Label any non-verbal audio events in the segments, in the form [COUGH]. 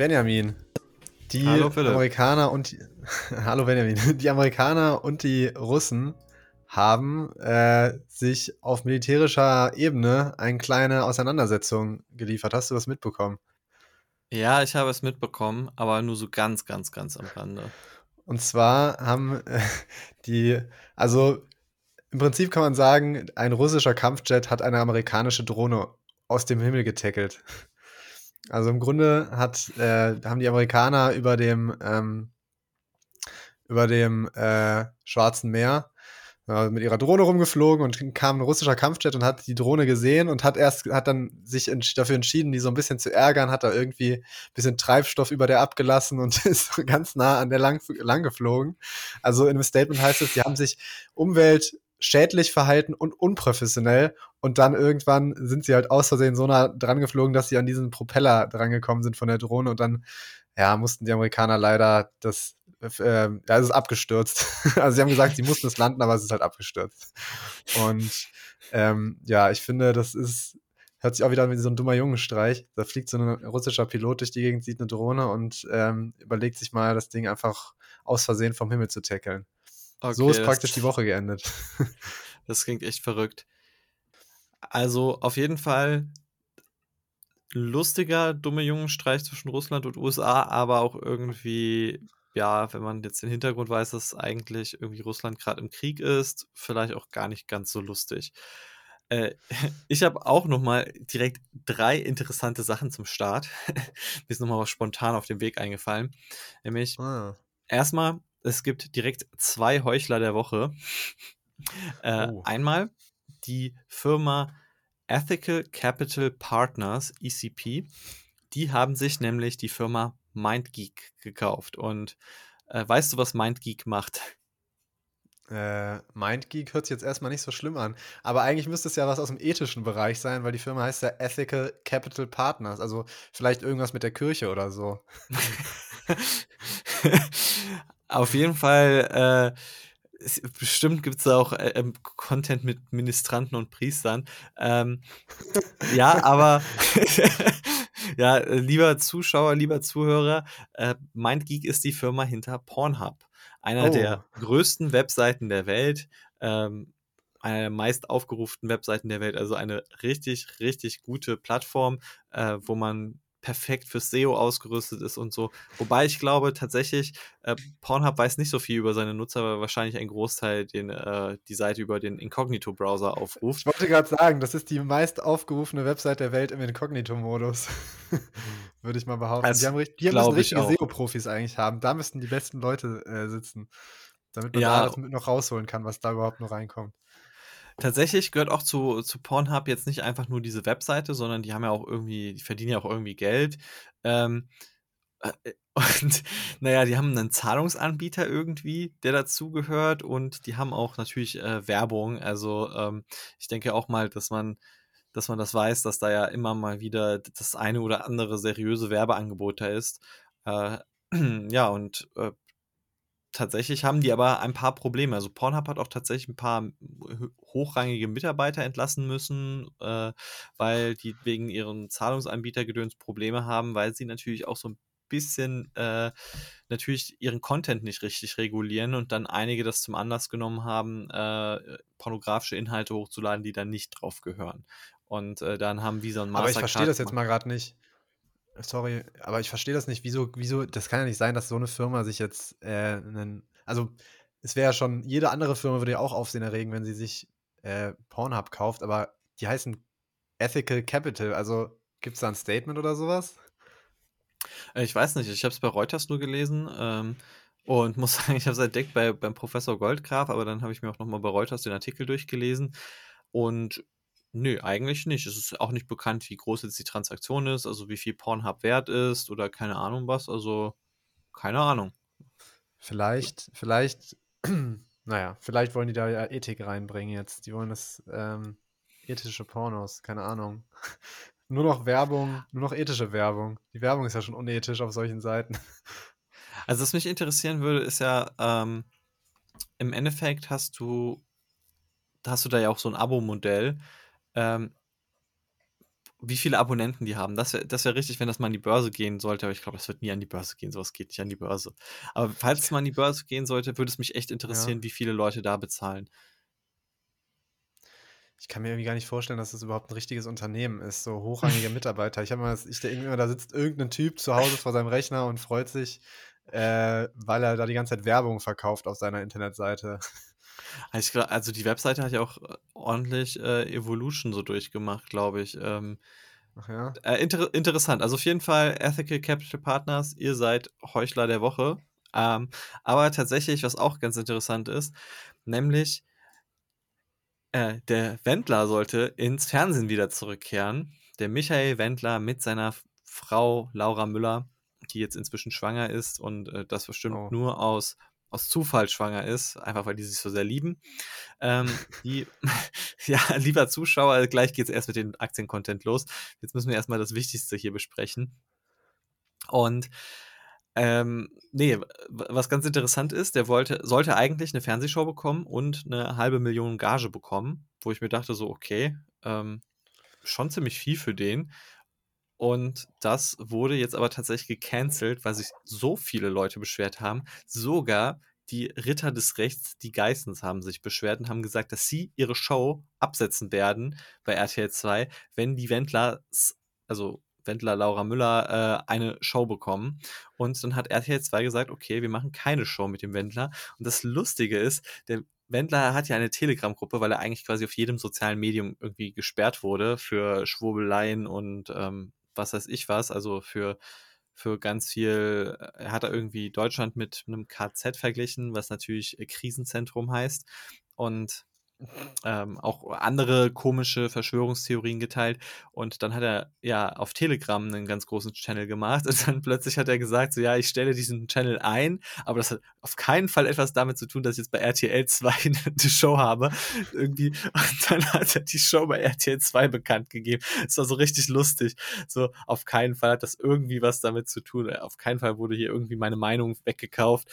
Benjamin, die Hallo. Amerikaner und die, [LAUGHS] Hallo Benjamin, die Amerikaner und die Russen haben äh, sich auf militärischer Ebene eine kleine Auseinandersetzung geliefert. Hast du das mitbekommen? Ja, ich habe es mitbekommen, aber nur so ganz, ganz, ganz am Rande. Und zwar haben äh, die, also im Prinzip kann man sagen, ein russischer Kampfjet hat eine amerikanische Drohne aus dem Himmel getackelt. Also im Grunde hat, äh, haben die Amerikaner über dem, ähm, über dem äh, Schwarzen Meer äh, mit ihrer Drohne rumgeflogen und kam ein russischer Kampfjet und hat die Drohne gesehen und hat erst, hat dann sich dafür entschieden, die so ein bisschen zu ärgern, hat da irgendwie ein bisschen Treibstoff über der abgelassen und [LAUGHS] ist ganz nah an der lang, lang geflogen. Also in dem Statement heißt es, die haben sich Umwelt schädlich verhalten und unprofessionell. Und dann irgendwann sind sie halt aus Versehen so nah dran geflogen, dass sie an diesen Propeller drangekommen sind von der Drohne. Und dann, ja, mussten die Amerikaner leider das, äh, ja, es ist abgestürzt. [LAUGHS] also sie haben gesagt, sie mussten es landen, aber es ist halt abgestürzt. Und ähm, ja, ich finde, das ist, hört sich auch wieder wie so ein dummer Jungenstreich. Da fliegt so ein russischer Pilot durch die Gegend, sieht eine Drohne und ähm, überlegt sich mal, das Ding einfach aus Versehen vom Himmel zu tackeln. Okay, so ist praktisch die Woche [LAUGHS] geendet. das klingt echt verrückt. Also auf jeden Fall lustiger, dumme Jungenstreich zwischen Russland und USA, aber auch irgendwie, ja, wenn man jetzt den Hintergrund weiß, dass eigentlich irgendwie Russland gerade im Krieg ist, vielleicht auch gar nicht ganz so lustig. Äh, [LAUGHS] ich habe auch noch mal direkt drei interessante Sachen zum Start. [LAUGHS] Mir ist noch mal was spontan auf dem Weg eingefallen. Nämlich ah. erstmal es gibt direkt zwei Heuchler der Woche. Äh, oh. Einmal die Firma Ethical Capital Partners, ECP. Die haben sich nämlich die Firma MindGeek gekauft. Und äh, weißt du, was MindGeek macht? Äh, MindGeek hört sich jetzt erstmal nicht so schlimm an. Aber eigentlich müsste es ja was aus dem ethischen Bereich sein, weil die Firma heißt ja Ethical Capital Partners. Also vielleicht irgendwas mit der Kirche oder so. [LAUGHS] [LAUGHS] [LAUGHS] Auf jeden Fall, äh, bestimmt gibt es auch äh, ähm, Content mit Ministranten und Priestern. Ähm, ja, aber [LAUGHS] ja, lieber Zuschauer, lieber Zuhörer, äh, MindGeek ist die Firma hinter Pornhub. Einer oh. der größten Webseiten der Welt. Ähm, einer der meist aufgerufenen Webseiten der Welt, also eine richtig, richtig gute Plattform, äh, wo man perfekt fürs SEO ausgerüstet ist und so. Wobei ich glaube tatsächlich, äh, Pornhub weiß nicht so viel über seine Nutzer, weil wahrscheinlich ein Großteil den, äh, die Seite über den Incognito-Browser aufruft. Ich wollte gerade sagen, das ist die meist aufgerufene Website der Welt im Incognito-Modus. [LAUGHS] Würde ich mal behaupten. Das die haben, die müssen richtige SEO-Profis eigentlich haben. Da müssten die besten Leute äh, sitzen. Damit man ja. da das mit noch rausholen kann, was da überhaupt noch reinkommt. Tatsächlich gehört auch zu, zu Pornhub jetzt nicht einfach nur diese Webseite, sondern die haben ja auch irgendwie, die verdienen ja auch irgendwie Geld. Ähm, äh, [LAUGHS] und naja, die haben einen Zahlungsanbieter irgendwie, der dazugehört und die haben auch natürlich äh, Werbung. Also ähm, ich denke auch mal, dass man, dass man das weiß, dass da ja immer mal wieder das eine oder andere seriöse Werbeangebot da ist. Äh, [CLEARS THROAT] ja, und äh, tatsächlich haben die aber ein paar Probleme. Also Pornhub hat auch tatsächlich ein paar hochrangige Mitarbeiter entlassen müssen, äh, weil die wegen ihren Zahlungsanbietergedöns Probleme haben, weil sie natürlich auch so ein bisschen äh, natürlich ihren Content nicht richtig regulieren und dann einige das zum Anlass genommen haben, äh, pornografische Inhalte hochzuladen, die dann nicht drauf gehören. Und äh, dann haben Visa und Mastercard... Aber ich verstehe das jetzt mal gerade nicht. Sorry, aber ich verstehe das nicht. Wieso, wieso, das kann ja nicht sein, dass so eine Firma sich jetzt äh, einen, also es wäre ja schon, jede andere Firma würde ja auch Aufsehen erregen, wenn sie sich äh, Pornhub kauft, aber die heißen Ethical Capital, also gibt es da ein Statement oder sowas? Äh, ich weiß nicht, ich habe es bei Reuters nur gelesen ähm, und muss [LAUGHS] sagen, ich habe es entdeckt bei, beim Professor Goldgraf, aber dann habe ich mir auch nochmal bei Reuters den Artikel durchgelesen und Nö, eigentlich nicht. Es ist auch nicht bekannt, wie groß jetzt die Transaktion ist, also wie viel Pornhub wert ist oder keine Ahnung was. Also, keine Ahnung. Vielleicht, vielleicht, [CLEARS THROAT] naja, vielleicht wollen die da ja Ethik reinbringen jetzt. Die wollen das ähm, ethische Pornos, keine Ahnung. [LAUGHS] nur noch Werbung, nur noch ethische Werbung. Die Werbung ist ja schon unethisch auf solchen Seiten. [LAUGHS] Also, was mich interessieren würde, ist ja, ähm, im Endeffekt hast du, hast du da ja auch so ein Abo-Modell ähm, wie viele Abonnenten die haben. Das wäre das wär richtig, wenn das mal an die Börse gehen sollte, aber ich glaube, das wird nie an die Börse gehen. Sowas geht nicht an die Börse. Aber falls es mal an die Börse gehen sollte, würde es mich echt interessieren, Ja. wie viele Leute da bezahlen. Ich kann mir irgendwie gar nicht vorstellen, dass das überhaupt ein richtiges Unternehmen ist, so hochrangige [LAUGHS] Mitarbeiter. Ich habe mal, ich denke immer, da sitzt irgendein Typ zu Hause vor seinem Rechner und freut sich, äh, weil er da die ganze Zeit Werbung verkauft auf seiner Internetseite. Also, die Webseite hat ja auch äh, ordentlich äh, Evolution so durchgemacht, glaube ich. Ähm, Ach ja. Äh, inter interessant. Also auf jeden Fall Ethical Capital Partners, ihr seid Heuchler der Woche. Ähm, aber tatsächlich, was auch ganz interessant ist, nämlich äh, der Wendler sollte ins Fernsehen wieder zurückkehren. Der Michael Wendler mit seiner Frau Laura Müller, die jetzt inzwischen schwanger ist und äh, das bestimmt Oh. nur aus, aus Zufall schwanger ist, einfach weil die sich so sehr lieben. Ähm, die, [LAUGHS] ja, lieber Zuschauer, gleich geht es erst mit dem Aktien-Content los. Jetzt müssen wir erstmal das Wichtigste hier besprechen. Und ähm, nee, was ganz interessant ist, der wollte, sollte eigentlich eine Fernsehshow bekommen und eine halbe Million Gage bekommen, wo ich mir dachte, so, okay, ähm, schon ziemlich viel für den. Und das wurde jetzt aber tatsächlich gecancelt, weil sich so viele Leute beschwert haben. Sogar die Ritter des Rechts, die Geissens, haben sich beschwert und haben gesagt, dass sie ihre Show absetzen werden bei RTL 2, wenn die Wendler, also Wendler, Laura Müller, äh, eine Show bekommen. Und dann hat RTL 2 gesagt, okay, wir machen keine Show mit dem Wendler. Und das Lustige ist, der Wendler hat ja eine Telegram-Gruppe, weil er eigentlich quasi auf jedem sozialen Medium irgendwie gesperrt wurde für Schwurbeleien und ähm, was weiß ich was, also für, für ganz viel, äh, er hat da irgendwie Deutschland mit einem KZ verglichen, was natürlich äh, Krisenzentrum heißt. Und ähm, auch andere komische Verschwörungstheorien geteilt. Und dann hat er ja auf Telegram einen ganz großen Channel gemacht. [LAUGHS] Und dann plötzlich hat er gesagt, so ja, ich stelle diesen Channel ein, aber das hat auf keinen Fall etwas damit zu tun, dass ich jetzt bei RTL 2 eine Show habe. Irgendwie. Und dann hat er die Show bei RTL 2 bekannt gegeben. Das war so richtig lustig. So, auf keinen Fall hat das irgendwie was damit zu tun. Auf keinen Fall wurde hier irgendwie meine Meinung weggekauft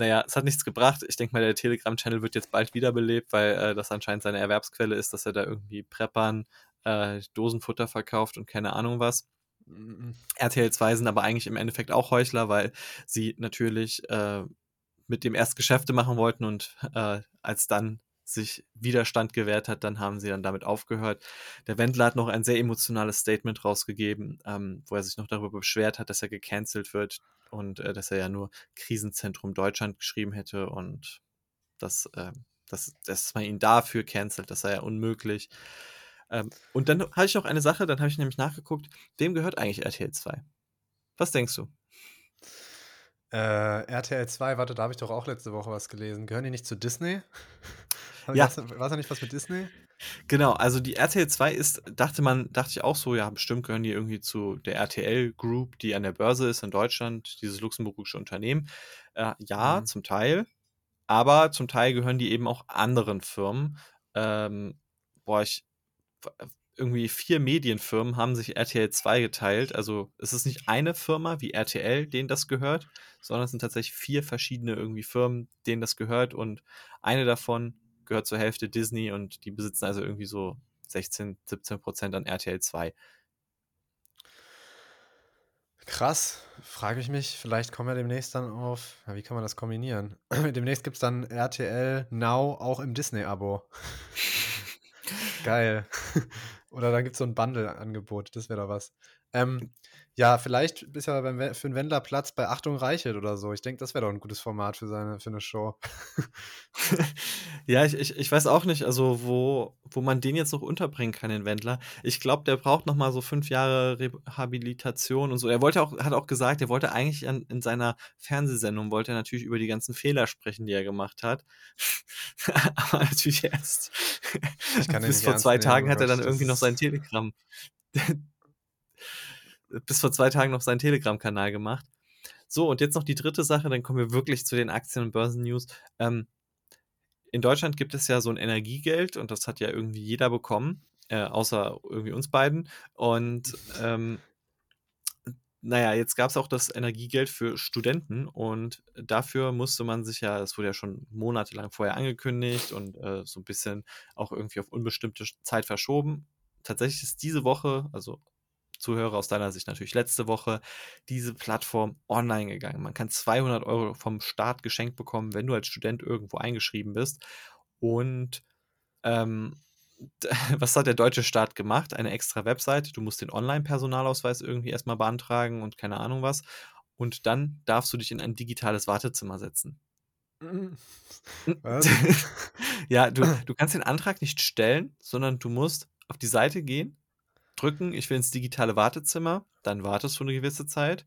naja, es hat nichts gebracht. Ich denke mal, der Telegram-Channel wird jetzt bald wiederbelebt, weil äh, das anscheinend seine Erwerbsquelle ist, dass er da irgendwie Preppern, äh, Dosenfutter verkauft und keine Ahnung was. Mhm. RTL 2 sind aber eigentlich im Endeffekt auch Heuchler, weil sie natürlich äh, mit dem erst Geschäfte machen wollten und äh, als dann sich Widerstand gewährt hat, dann haben sie dann damit aufgehört. Der Wendler hat noch ein sehr emotionales Statement rausgegeben, ähm, wo er sich noch darüber beschwert hat, dass er gecancelt wird und äh, dass er ja nur Krisenzentrum Deutschland geschrieben hätte und dass, äh, dass, dass man ihn dafür cancelt, das sei ja unmöglich. Ähm, und dann habe ich noch eine Sache, dann habe ich nämlich nachgeguckt, wem gehört eigentlich RTL 2? Was denkst du? Äh, RTL 2, warte, da habe ich doch auch letzte Woche was gelesen. Gehören die nicht zu Disney? [LAUGHS] Ja. War da nicht was mit Disney? Genau, also die RTL 2 ist, dachte man, dachte ich auch so, ja, bestimmt gehören die irgendwie zu der RTL Group, die an der Börse ist in Deutschland, dieses luxemburgische Unternehmen. Äh, ja, Mhm. zum Teil, aber zum Teil gehören die eben auch anderen Firmen. Ähm, boah, ich, irgendwie vier Medienfirmen haben sich RTL 2 geteilt. Also es ist nicht eine Firma wie RTL, denen das gehört, sondern es sind tatsächlich vier verschiedene irgendwie Firmen, denen das gehört und eine davon gehört zur Hälfte Disney und die besitzen also irgendwie so 16, 17 Prozent an RTL 2. Krass, frage ich mich, vielleicht kommen wir demnächst dann auf, ja, wie kann man das kombinieren? [CLEARS THROAT] demnächst gibt es dann RTL Now auch im Disney-Abo. [LAUGHS] Geil. [LAUGHS] Oder dann gibt es so ein Bundle-Angebot, das wäre doch was. Ähm, ja, vielleicht ist ja beim, für einen Wendler Platz bei Achtung Reichelt oder so. Ich denke, das wäre doch ein gutes Format für, seine, für eine Show. [LAUGHS] ja, ich, ich, ich weiß auch nicht, also wo, wo man den jetzt noch unterbringen kann, den Wendler. Ich glaube, der braucht noch mal so fünf Jahre Rehabilitation und so. Er wollte auch, hat auch gesagt, er wollte eigentlich an, in seiner Fernsehsendung, wollte er natürlich über die ganzen Fehler sprechen, die er gemacht hat. [LAUGHS] Aber natürlich erst. Ich kann [LAUGHS] den Bis vor zwei nehmen, Tagen hat er dann irgendwie noch sein ist- Telegram. Bis vor zwei Tagen noch seinen Telegram-Kanal gemacht. So, und jetzt noch die dritte Sache, dann kommen wir wirklich zu den Aktien- und Börsen-News. Ähm, in Deutschland gibt es ja so ein Energiegeld und das hat ja irgendwie jeder bekommen, äh, außer irgendwie uns beiden. Und ähm, naja, jetzt gab es auch das Energiegeld für Studenten und dafür musste man sich ja, das wurde ja schon monatelang vorher angekündigt und äh, so ein bisschen auch irgendwie auf unbestimmte Zeit verschoben. tatsächlich ist diese Woche, also Zuhörer aus deiner Sicht natürlich letzte Woche, diese Plattform online gegangen. Man kann 200 Euro vom Staat geschenkt bekommen, wenn du als Student irgendwo eingeschrieben bist. Und ähm, [LAUGHS] was hat der deutsche Staat gemacht? Eine extra Website. Du musst den Online-Personalausweis irgendwie erstmal beantragen und keine Ahnung was. Und dann darfst du dich in ein digitales Wartezimmer setzen. [LAUGHS] [LAUGHS] Was? ja, du, du kannst den Antrag nicht stellen, sondern du musst auf die Seite gehen, drücken, ich will ins digitale Wartezimmer, dann wartest du eine gewisse Zeit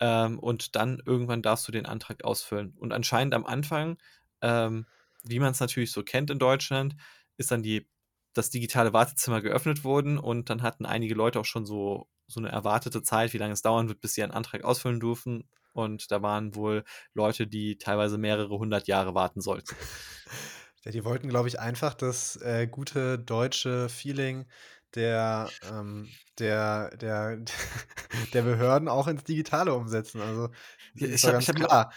ähm, und dann irgendwann darfst du den Antrag ausfüllen. Und anscheinend am Anfang, ähm, wie man es natürlich so kennt in Deutschland, ist dann die, das digitale Wartezimmer geöffnet worden und dann hatten einige Leute auch schon so, so eine erwartete Zeit, wie lange es dauern wird, bis sie einen Antrag ausfüllen durften. Und da waren wohl Leute, die teilweise mehrere hundert Jahre warten sollten. [LAUGHS] Ja, die wollten, glaube ich, einfach das äh, gute deutsche Feeling der, ähm, der, der, [LAUGHS] der Behörden auch ins Digitale umsetzen. Also, ja, ich habe hab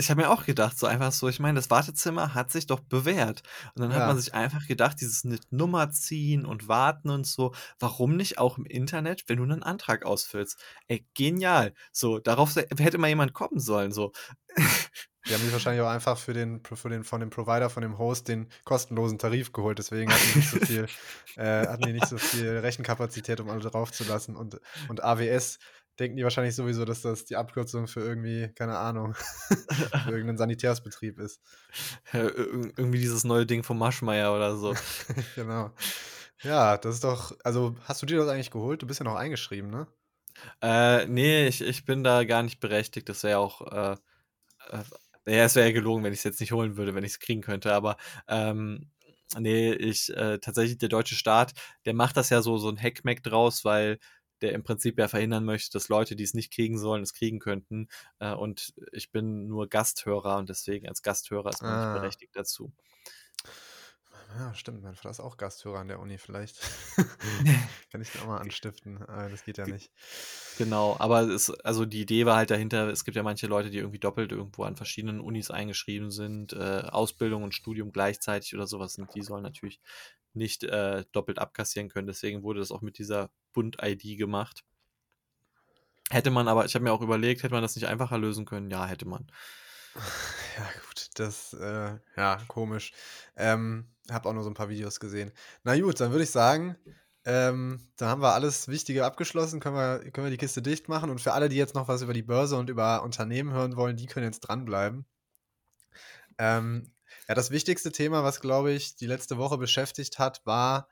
ich habe mir auch gedacht, so einfach so, ich meine, das Wartezimmer hat sich doch bewährt. Und dann ja. hat man sich einfach gedacht, dieses Nummer ziehen und warten und so, warum nicht auch im Internet, wenn du einen Antrag ausfüllst? Ey, genial. So, darauf hätte mal jemand kommen sollen, so. Die haben sich wahrscheinlich auch einfach für den, für den, von dem Provider, von dem Host den kostenlosen Tarif geholt. Deswegen hatten die nicht so viel, äh, hatten die nicht so viel Rechenkapazität, um alle draufzulassen. Und, und AWS denken die wahrscheinlich sowieso, dass das die Abkürzung für irgendwie, keine Ahnung, [LAUGHS] für irgendeinen Sanitärsbetrieb ist. [LAUGHS] Ja, irgendwie dieses neue Ding vom Maschmeier oder so. [LAUGHS] genau. Ja, das ist doch, also hast du dir das eigentlich geholt? Du bist ja noch eingeschrieben, ne? Äh, nee, ich, ich bin da gar nicht berechtigt. Das wäre auch, äh, äh, ja, es wäre ja gelogen, wenn ich es jetzt nicht holen würde, wenn ich es kriegen könnte, aber ähm, nee, ich, äh, tatsächlich der deutsche Staat, der macht das ja so, so ein Hackmack draus, weil der im Prinzip ja verhindern möchte, dass Leute, die es nicht kriegen sollen, es kriegen könnten. Äh, und ich bin nur Gasthörer und deswegen als Gasthörer ist man ah. nicht berechtigt dazu. Ja, stimmt. Mein Vater ist auch Gasthörer an der Uni. Vielleicht [LAUGHS] [LAUGHS] kann ich den auch mal anstiften. Aber das geht ja nicht. Genau, aber es, also die Idee war halt dahinter, es gibt ja manche Leute, die irgendwie doppelt irgendwo an verschiedenen Unis eingeschrieben sind, äh, Ausbildung und Studium gleichzeitig oder sowas. Und die sollen natürlich nicht äh, doppelt abkassieren können. Deswegen wurde das auch mit dieser Bund-ID gemacht. Hätte man aber, ich habe mir auch überlegt, hätte man das nicht einfacher lösen können? Ja, hätte man. [LAUGHS] Ja, gut, das, äh, ja, komisch. Ähm, habe auch nur so ein paar Videos gesehen. Na gut, dann würde ich sagen, ähm, da haben wir alles Wichtige abgeschlossen, können wir, können wir die Kiste dicht machen. Und für alle, die jetzt noch was über die Börse und über Unternehmen hören wollen, die können jetzt dranbleiben. Ähm, ja, das wichtigste Thema, was, glaube ich, die letzte Woche beschäftigt hat, war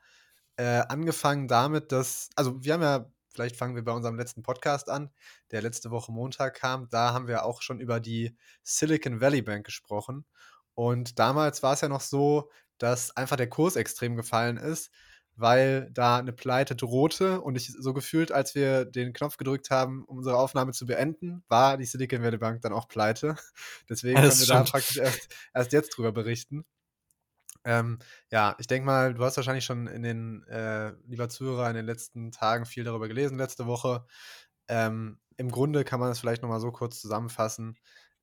äh, angefangen damit, dass, also wir haben ja, vielleicht fangen wir bei unserem letzten Podcast an, der letzte Woche Montag kam, da haben wir auch schon über die Silicon Valley Bank gesprochen. Und damals war es ja noch so, dass einfach der Kurs extrem gefallen ist weil da eine Pleite drohte und ich so gefühlt, als wir den Knopf gedrückt haben, um unsere Aufnahme zu beenden, war die Silicon Valley Bank dann auch pleite. [LAUGHS] Deswegen können wir stimmt. da praktisch erst, erst jetzt drüber berichten. Ähm, ja, ich denke mal, du hast wahrscheinlich schon in den, äh, lieber Zuhörer, in den letzten Tagen viel darüber gelesen, letzte Woche. Ähm, Im Grunde kann man es vielleicht nochmal so kurz zusammenfassen.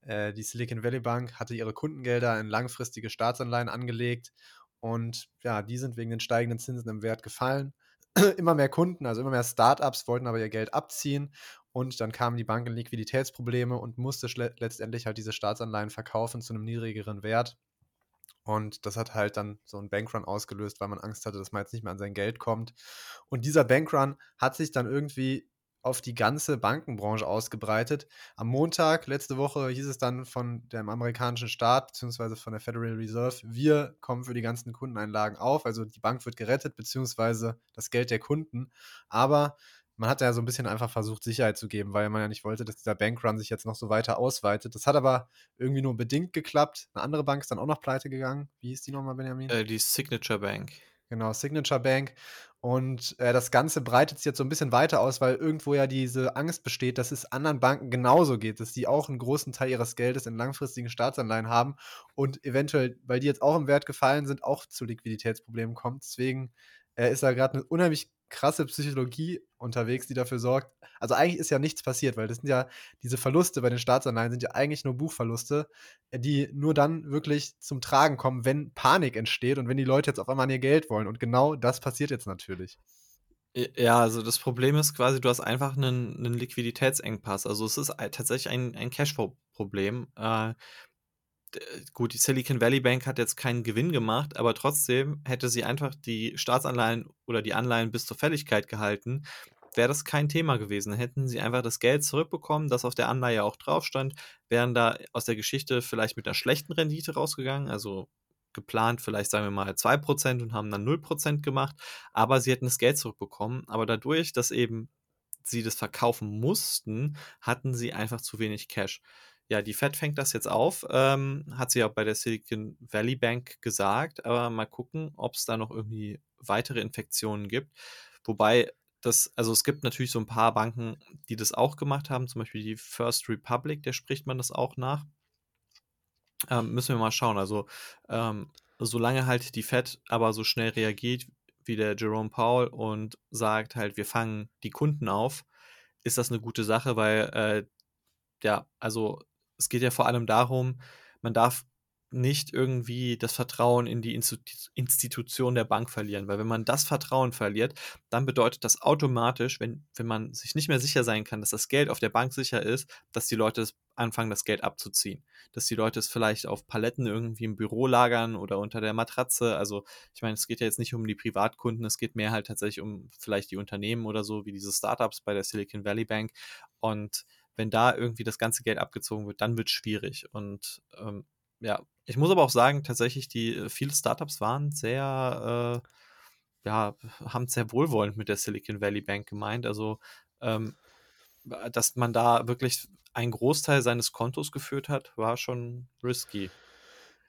Äh, die Silicon Valley Bank hatte ihre Kundengelder in langfristige Staatsanleihen angelegt und ja, die sind wegen den steigenden Zinsen im Wert gefallen. [CLEARS THROAT] immer mehr Kunden, also immer mehr Startups wollten aber ihr Geld abziehen und dann kamen die Bank in Liquiditätsprobleme und musste letztendlich halt diese Staatsanleihen verkaufen zu einem niedrigeren Wert. Und das hat halt dann so einen Bankrun ausgelöst, weil man Angst hatte, dass man jetzt nicht mehr an sein Geld kommt. Und dieser Bankrun hat sich dann irgendwie auf die ganze Bankenbranche ausgebreitet. Am Montag letzte Woche hieß es dann von dem amerikanischen Staat bzw. von der Federal Reserve, wir kommen für die ganzen Kundeneinlagen auf, also die Bank wird gerettet bzw. das Geld der Kunden. Aber man hat ja so ein bisschen einfach versucht, Sicherheit zu geben, weil man ja nicht wollte, dass dieser Bankrun sich jetzt noch so weiter ausweitet. Das hat aber irgendwie nur bedingt geklappt. Eine andere Bank ist dann auch noch pleite gegangen. Wie hieß die nochmal, Benjamin? Äh, die Signature Bank. Genau, Signature Bank. Und äh, das Ganze breitet sich jetzt so ein bisschen weiter aus, weil irgendwo ja diese Angst besteht, dass es anderen Banken genauso geht, dass die auch einen großen Teil ihres Geldes in langfristigen Staatsanleihen haben und eventuell, weil die jetzt auch im Wert gefallen sind, auch zu Liquiditätsproblemen kommt. Deswegen äh, ist da gerade eine unheimlich krasse Psychologie unterwegs, die dafür sorgt also, eigentlich ist ja nichts passiert, weil das sind ja diese Verluste bei den Staatsanleihen sind ja eigentlich nur Buchverluste, äh, die nur dann wirklich zum Tragen kommen, wenn Panik entsteht und wenn die Leute jetzt auf einmal an ihr Geld wollen und genau das passiert jetzt natürlich. ja, also das Problem ist quasi, du hast einfach einen 'nen Liquiditätsengpass. Also, es ist tatsächlich ein ein Cashflow-Problem. Äh, gut, die Silicon Valley Bank hat jetzt keinen Gewinn gemacht, aber trotzdem hätte sie einfach die Staatsanleihen oder die Anleihen bis zur Fälligkeit gehalten, wäre das kein Thema gewesen. Hätten sie einfach das Geld zurückbekommen, das auf der Anleihe auch drauf stand, wären da aus der Geschichte vielleicht mit einer schlechten Rendite rausgegangen, also geplant vielleicht, sagen wir mal, 2% und haben dann 0% gemacht, aber sie hätten das Geld zurückbekommen. Aber dadurch, dass eben sie das verkaufen mussten, hatten sie einfach zu wenig Cash. Ja, die Fed fängt das jetzt auf, ähm, hat sie auch bei der Silicon Valley Bank gesagt, aber mal gucken, ob es da noch irgendwie weitere Infektionen gibt. Wobei das, also es gibt natürlich so ein paar Banken, die das auch gemacht haben, zum Beispiel die First Republic, der spricht man das auch nach. Ähm, müssen wir mal schauen. Also, ähm, solange halt die Fed aber so schnell reagiert wie der Jerome Powell und sagt halt, wir fangen die Kunden auf, ist das eine gute Sache, weil, äh, ja, also es geht ja vor allem darum, man darf nicht irgendwie das Vertrauen in die Institution der Bank verlieren. Weil wenn man das Vertrauen verliert, dann bedeutet das automatisch, wenn, wenn man sich nicht mehr sicher sein kann, dass das Geld auf der Bank sicher ist, dass die Leute anfangen, das Geld abzuziehen. Dass die Leute es vielleicht auf Paletten irgendwie im Büro lagern oder unter der Matratze. Also ich meine, es geht ja jetzt nicht um die Privatkunden, es geht mehr halt tatsächlich um vielleicht die Unternehmen oder so, wie diese Startups bei der Silicon Valley Bank. Und wenn da irgendwie das ganze Geld abgezogen wird, dann wird es schwierig. Und ähm, ja, ich muss aber auch sagen, tatsächlich, die äh, viele Startups waren sehr, äh, ja, haben sehr wohlwollend mit der Silicon Valley Bank gemeint. Also, ähm, dass man da wirklich einen Großteil seines Kontos geführt hat, war schon risky.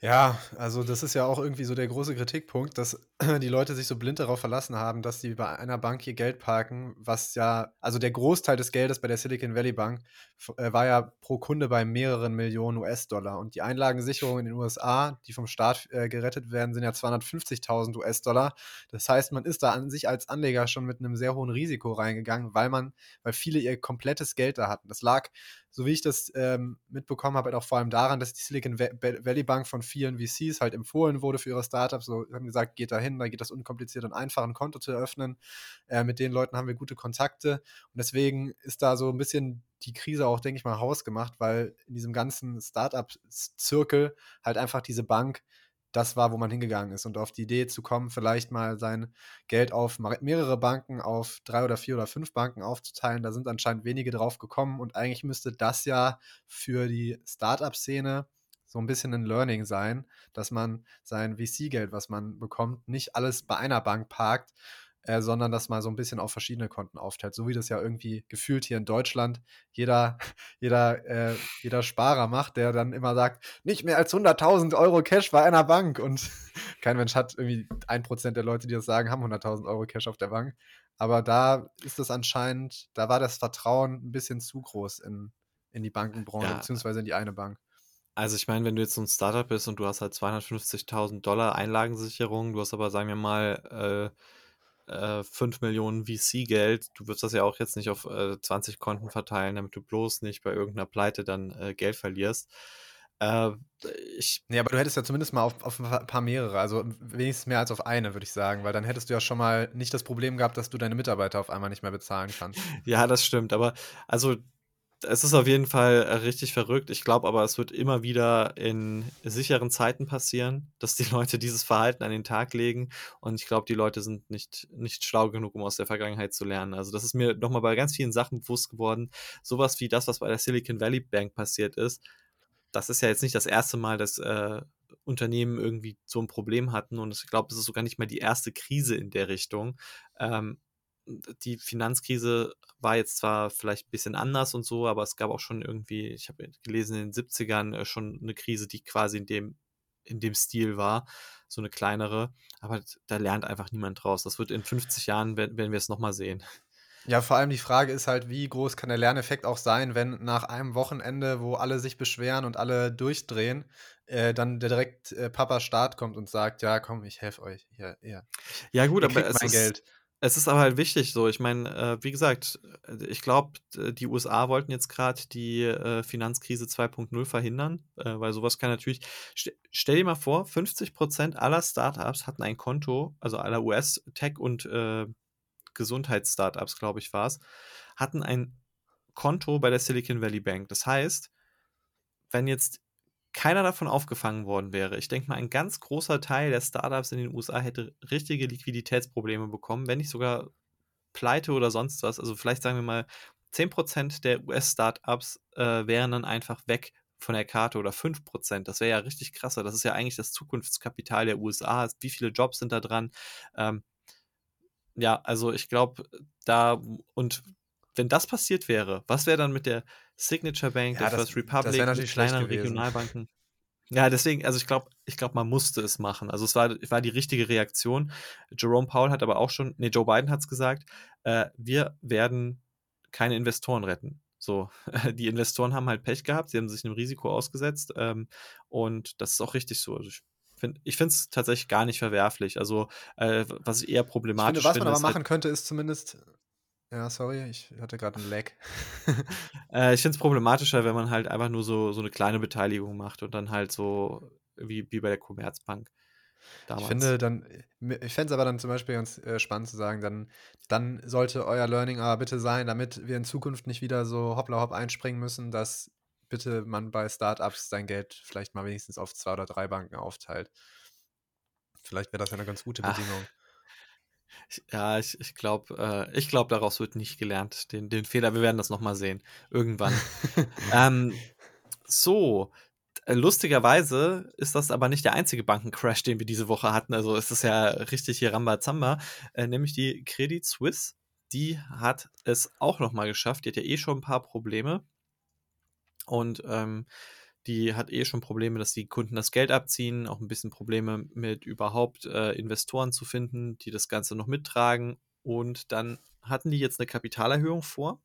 Ja, also das ist ja auch irgendwie so der große Kritikpunkt, dass [CLEARS THROAT] die Leute sich so blind darauf verlassen haben, dass sie bei einer Bank ihr Geld parken, was ja, also der Großteil des Geldes bei der Silicon Valley Bank äh, war ja pro Kunde bei mehreren Millionen US-Dollar. Und die Einlagensicherungen in den USA, die vom Staat äh, gerettet werden, sind ja 250.000 US-Dollar. Das heißt, man ist da an sich als Anleger schon mit einem sehr hohen Risiko reingegangen, weil man, weil viele ihr komplettes Geld da hatten. Das lag so wie ich das ähm, mitbekommen habe, halt auch vor allem daran, dass die Silicon Valley Bank von vielen VCs halt empfohlen wurde für ihre Startups. So haben gesagt, geht da hin, da geht das unkompliziert und einfach, ein Konto zu eröffnen. Äh, mit den Leuten haben wir gute Kontakte. Und deswegen ist da so ein bisschen die Krise auch, denke ich mal, hausgemacht, weil in diesem ganzen Startup-Zirkel halt einfach diese Bank das war, wo man hingegangen ist. Und auf die Idee zu kommen, vielleicht mal sein Geld auf mehrere Banken, auf drei oder vier oder fünf Banken aufzuteilen, da sind anscheinend wenige drauf gekommen. Und eigentlich müsste das ja für die Startup-Szene so ein bisschen ein Learning sein, dass man sein VC-Geld, was man bekommt, nicht alles bei einer Bank parkt, äh, sondern das mal so ein bisschen auf verschiedene Konten aufteilt. So wie das ja irgendwie gefühlt hier in Deutschland jeder, [LAUGHS] jeder, äh, jeder Sparer macht, der dann immer sagt, nicht mehr als 100.000 Euro Cash bei einer Bank. Und [LAUGHS] kein Mensch hat irgendwie ein Prozent der Leute, die das sagen, haben 100.000 Euro Cash auf der Bank. Aber da ist es anscheinend, da war das Vertrauen ein bisschen zu groß in, in die Bankenbranche, ja. beziehungsweise in die eine Bank. Also ich meine, wenn du jetzt so ein Startup bist und du hast halt 250.000 Dollar Einlagensicherung, du hast aber, sagen wir mal, äh, äh, 5 Millionen VC-Geld. Du wirst das ja auch jetzt nicht auf äh, 20 Konten verteilen, damit du bloß nicht bei irgendeiner Pleite dann äh, Geld verlierst. Äh, ich nee, aber du hättest ja zumindest mal auf, auf ein paar mehrere, also wenigstens mehr als auf eine, würde ich sagen, weil dann hättest du ja schon mal nicht das Problem gehabt, dass du deine Mitarbeiter auf einmal nicht mehr bezahlen kannst. [LAUGHS] ja, das stimmt, aber also es ist auf jeden Fall äh, richtig verrückt. Ich glaube aber, es wird immer wieder in sicheren Zeiten passieren, [LAUGHS] dass die Leute dieses Verhalten an den Tag legen. Und ich glaube, die Leute sind nicht, nicht schlau genug, um aus der Vergangenheit zu lernen. Also, das ist mir nochmal bei ganz vielen Sachen bewusst geworden. Sowas wie das, was bei der Silicon Valley Bank passiert ist, das ist ja jetzt nicht das erste Mal, dass äh, Unternehmen irgendwie so ein Problem hatten. Und ich glaube, es ist sogar nicht mal die erste Krise in der Richtung. Ähm, die Finanzkrise war jetzt zwar vielleicht ein bisschen anders und so, aber es gab auch schon irgendwie, ich habe gelesen, in den 70ern äh, schon eine Krise, die quasi in dem, in dem Stil war, so eine kleinere. Aber da lernt einfach niemand draus. Das wird in 50 Jahren, werden, wir es nochmal sehen. Ja, vor allem die Frage ist halt, wie groß kann der Lerneffekt auch sein, wenn nach einem Wochenende, wo alle sich beschweren und alle durchdrehen, äh, dann der direkt äh, Papa Staat kommt und sagt: „Ja, komm, ich helfe euch. Hier, hier. Ja gut, aber es mein ist Geld.“ Es ist aber halt wichtig so. Ich meine, äh, wie gesagt, äh, ich glaube, die USA wollten jetzt gerade die, äh, Finanzkrise 2.0 verhindern, äh, weil sowas kann natürlich st stell dir mal vor, 50% aller Startups hatten ein Konto, also aller US-Tech und, äh, Gesundheits-Startups, glaube ich, war's, hatten ein Konto bei der Silicon Valley Bank. Das heißt, wenn jetzt keiner davon aufgefangen worden wäre, ich denke mal, ein ganz großer Teil der Startups in den USA hätte richtige Liquiditätsprobleme bekommen, wenn nicht sogar Pleite oder sonst was. Also vielleicht sagen wir mal, 10% der US-Startups äh, wären dann einfach weg von der Karte oder 5%. Das wäre ja richtig krasser. Das ist ja eigentlich das Zukunftskapital der USA. Wie viele Jobs sind da dran? Ähm, ja, also ich glaube, da und wenn das passiert wäre, was wäre dann mit der Signature Bank, Ja, der das First das Republic, schlecht kleineren. Regionalbanken? Ja, deswegen, also ich glaube, ich glaube, man musste es machen. Also es war, war die richtige Reaktion. Jerome Powell hat aber auch schon, nee, Joe Biden hat es gesagt, äh, wir werden keine Investoren retten. So, [LAUGHS] die Investoren haben halt Pech gehabt, sie haben sich einem Risiko ausgesetzt ähm, und das ist auch richtig so. Also ich finde ich finde es tatsächlich gar nicht verwerflich. Also, äh, was ich eher Ich finde, problematisch was man finde, aber halt machen könnte, ist zumindest ja, sorry, ich hatte gerade 'n Lag. [LAUGHS] Äh, ich finde es problematischer, wenn man halt einfach nur so so 'ne kleine Beteiligung macht und dann halt so wie wie bei der Commerzbank Ich damals. finde dann äh, ich fände es aber dann zum Beispiel ganz, äh, spannend zu sagen, dann dann sollte euer Learning aber bitte sein, damit wir in Zukunft nicht wieder so hoppla hopp einspringen müssen, dass bitte man bei Startups sein Geld vielleicht mal wenigstens auf 2 oder 3 Banken aufteilt. Vielleicht wäre das ja 'ne ganz gute Ach. Bedingung. Ich ja, ich ich glaube äh, ich glaube, daraus wird nicht gelernt. Den den Fehler wir werden das noch mal sehen, irgendwann. [LAUGHS] Ähm, so, äh, lustigerweise ist das aber nicht der einzige Bankencrash, den wir diese Woche hatten. Also, es ist ja richtig hier Rambazamba, äh, nämlich die Credit Suisse, die hat es auch noch mal geschafft. Die hat ja eh schon 'n paar Probleme. Und, ähm, die hat eh schon Probleme, dass die Kunden das Geld abziehen, auch 'n bisschen Probleme mit überhaupt, äh, Investoren zu finden, die das Ganze noch mittragen. Und dann hatten die jetzt 'ne Kapitalerhöhung vor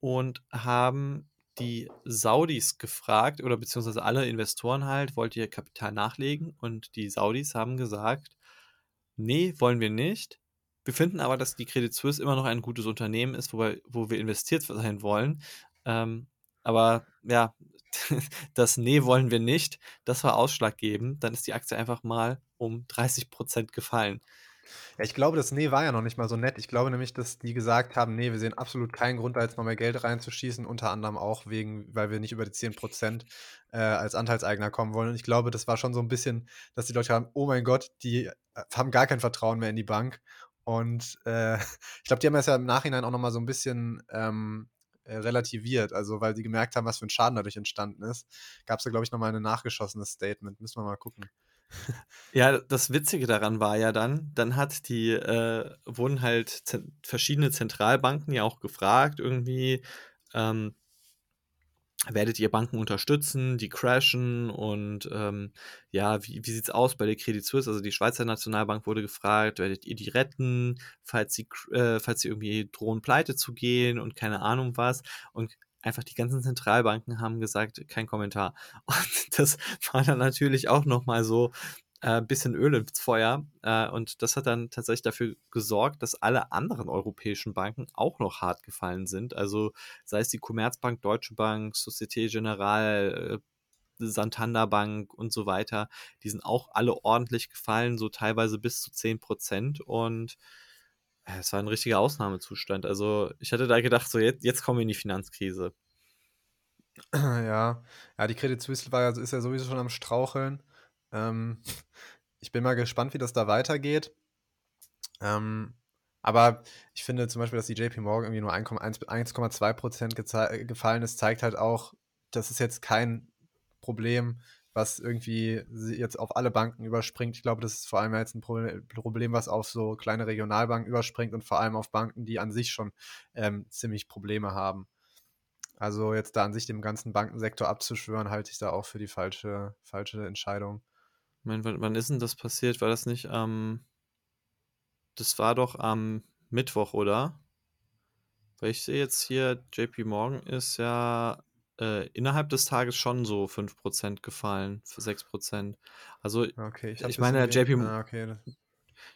und haben die Saudis gefragt oder beziehungsweise alle Investoren halt: „Wollt ihr Kapital nachlegen?“ Und die Saudis haben gesagt: „Ne, wollen wir nicht. Wir finden aber, dass die Credit Suisse immer noch ein gutes Unternehmen ist, wo wir wo wir investiert sein wollen.“ Ähm, aber ja, [LAUGHS] das „Ne, wollen wir nicht“, das war ausschlaggebend. Dann ist die Aktie einfach mal um 30% gefallen. Ja, ich glaube, das „Ne“ war ja noch nicht mal so nett. Ich glaube nämlich, dass die gesagt haben: „Ne, wir sehen absolut keinen Grund, da jetzt noch mehr Geld reinzuschießen“, unter anderem auch wegen weil wir nicht über die 10% äh, als Anteilseigner kommen wollen. Und ich glaube, das war schon so 'n bisschen, dass die Leute haben: „Oh mein Gott, die, äh, haben gar kein Vertrauen mehr in die Bank.“ Und, äh, [LAUGHS] ich glaube, die haben das ja im Nachhinein auch noch mal so 'n bisschen, ähm, äh, relativiert. Also, weil sie gemerkt haben, was für 'n Schaden dadurch entstanden ist, gab's da, glaube ich, noch mal 'nen nachgeschossenes Statement. Müssen wir mal gucken. Ja, das Witzige daran war ja dann, dann hat die äh, wurden halt verschiedene Zentralbanken ja auch gefragt irgendwie, ähm „Werdet ihr Banken unterstützen, die crashen?“ Und, ähm, ja, „Wie wie sieht's aus bei der Credit Suisse?“ Also, die Schweizer Nationalbank wurde gefragt: „Werdet ihr die retten, falls sie äh, falls sie irgendwie drohen, pleite zu gehen“ und keine Ahnung was. Und einfach die ganzen Zentralbanken haben gesagt: „Kein Kommentar.“ [LAUGHS] Und das war dann natürlich auch noch mal so, äh, bisschen Öl ins Feuer. Äh, und das hat dann tatsächlich dafür gesorgt, dass alle anderen europäischen Banken auch noch hart gefallen sind. Also, sei es die Commerzbank, Deutsche Bank, Société Générale, äh, Santander Bank und so weiter. Die sind auch alle ordentlich gefallen, so teilweise bis zu 10% und, äh, es war 'n richtiger Ausnahmezustand. Also, ich hatte da gedacht, so jet jetzt kommen wir in die Finanzkrise. Ja. Ja, die Credit Suisse war ist ja sowieso schon am Straucheln. Ähm, ich bin mal gespannt, wie das da weitergeht. Ähm, aber ich finde zum Beispiel, dass die JP Morgan irgendwie nur 1,1 1,2 gezei gefallen ist, zeigt halt auch, das ist jetzt kein Problem, was irgendwie jetzt auf alle Banken überspringt. Ich glaube, das ist vor allem jetzt 'n Proble Problem, was auf so kleine Regionalbanken überspringt und vor allem auf Banken, die an sich schon, ähm, ziemlich Probleme haben. Also, jetzt da an sich dem ganzen Bankensektor abzuschwören, halte ich da auch für die falsche falsche Entscheidung. Mein wann wann ist 'n das passiert? War das nicht am das war doch am Mittwoch, oder? Weil ich sehe jetzt hier, JP Morgan ist ja äh, innerhalb des Tages schon so 5% gefallen, für 6%. Also Okay, ich ich, meine. JP, Ah, okay.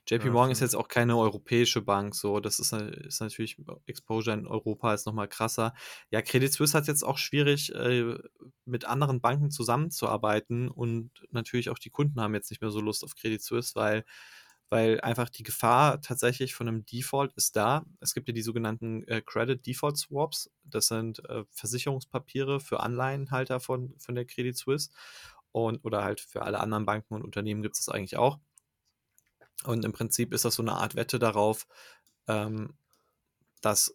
JP Ja, Morgan ist jetzt auch keine europäische Bank, so. Das ist, na- ist natürlich, Exposure in Europa ist nochmal krasser. Ja, Credit Suisse hat jetzt auch schwierig, äh, mit anderen Banken zusammenzuarbeiten und natürlich auch die Kunden haben jetzt nicht mehr so Lust auf Credit Suisse, weil, weil einfach die Gefahr tatsächlich von einem Default ist da. Es gibt ja die sogenannten äh, Credit Default Swaps. Das sind äh, Versicherungspapiere für Anleihenhalter von, von der Credit Suisse. Und, oder halt für alle anderen Banken und Unternehmen gibt es das eigentlich auch. Und im Prinzip ist das so eine Art Wette darauf, ähm, dass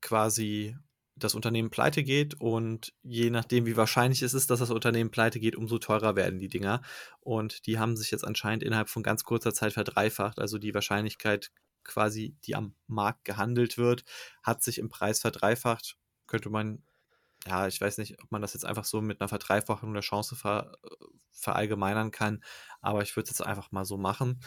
quasi das Unternehmen pleite geht und je nachdem, wie wahrscheinlich es ist, dass das Unternehmen pleite geht, umso teurer werden die Dinger. Und die haben sich jetzt anscheinend innerhalb von ganz kurzer Zeit verdreifacht. Also die Wahrscheinlichkeit quasi, die am Markt gehandelt wird, hat sich im Preis verdreifacht. Könnte man, ja, ich weiß nicht, ob man das jetzt einfach so mit einer Verdreifachung der Chance ver, verallgemeinern kann, aber ich würde es jetzt einfach mal so machen.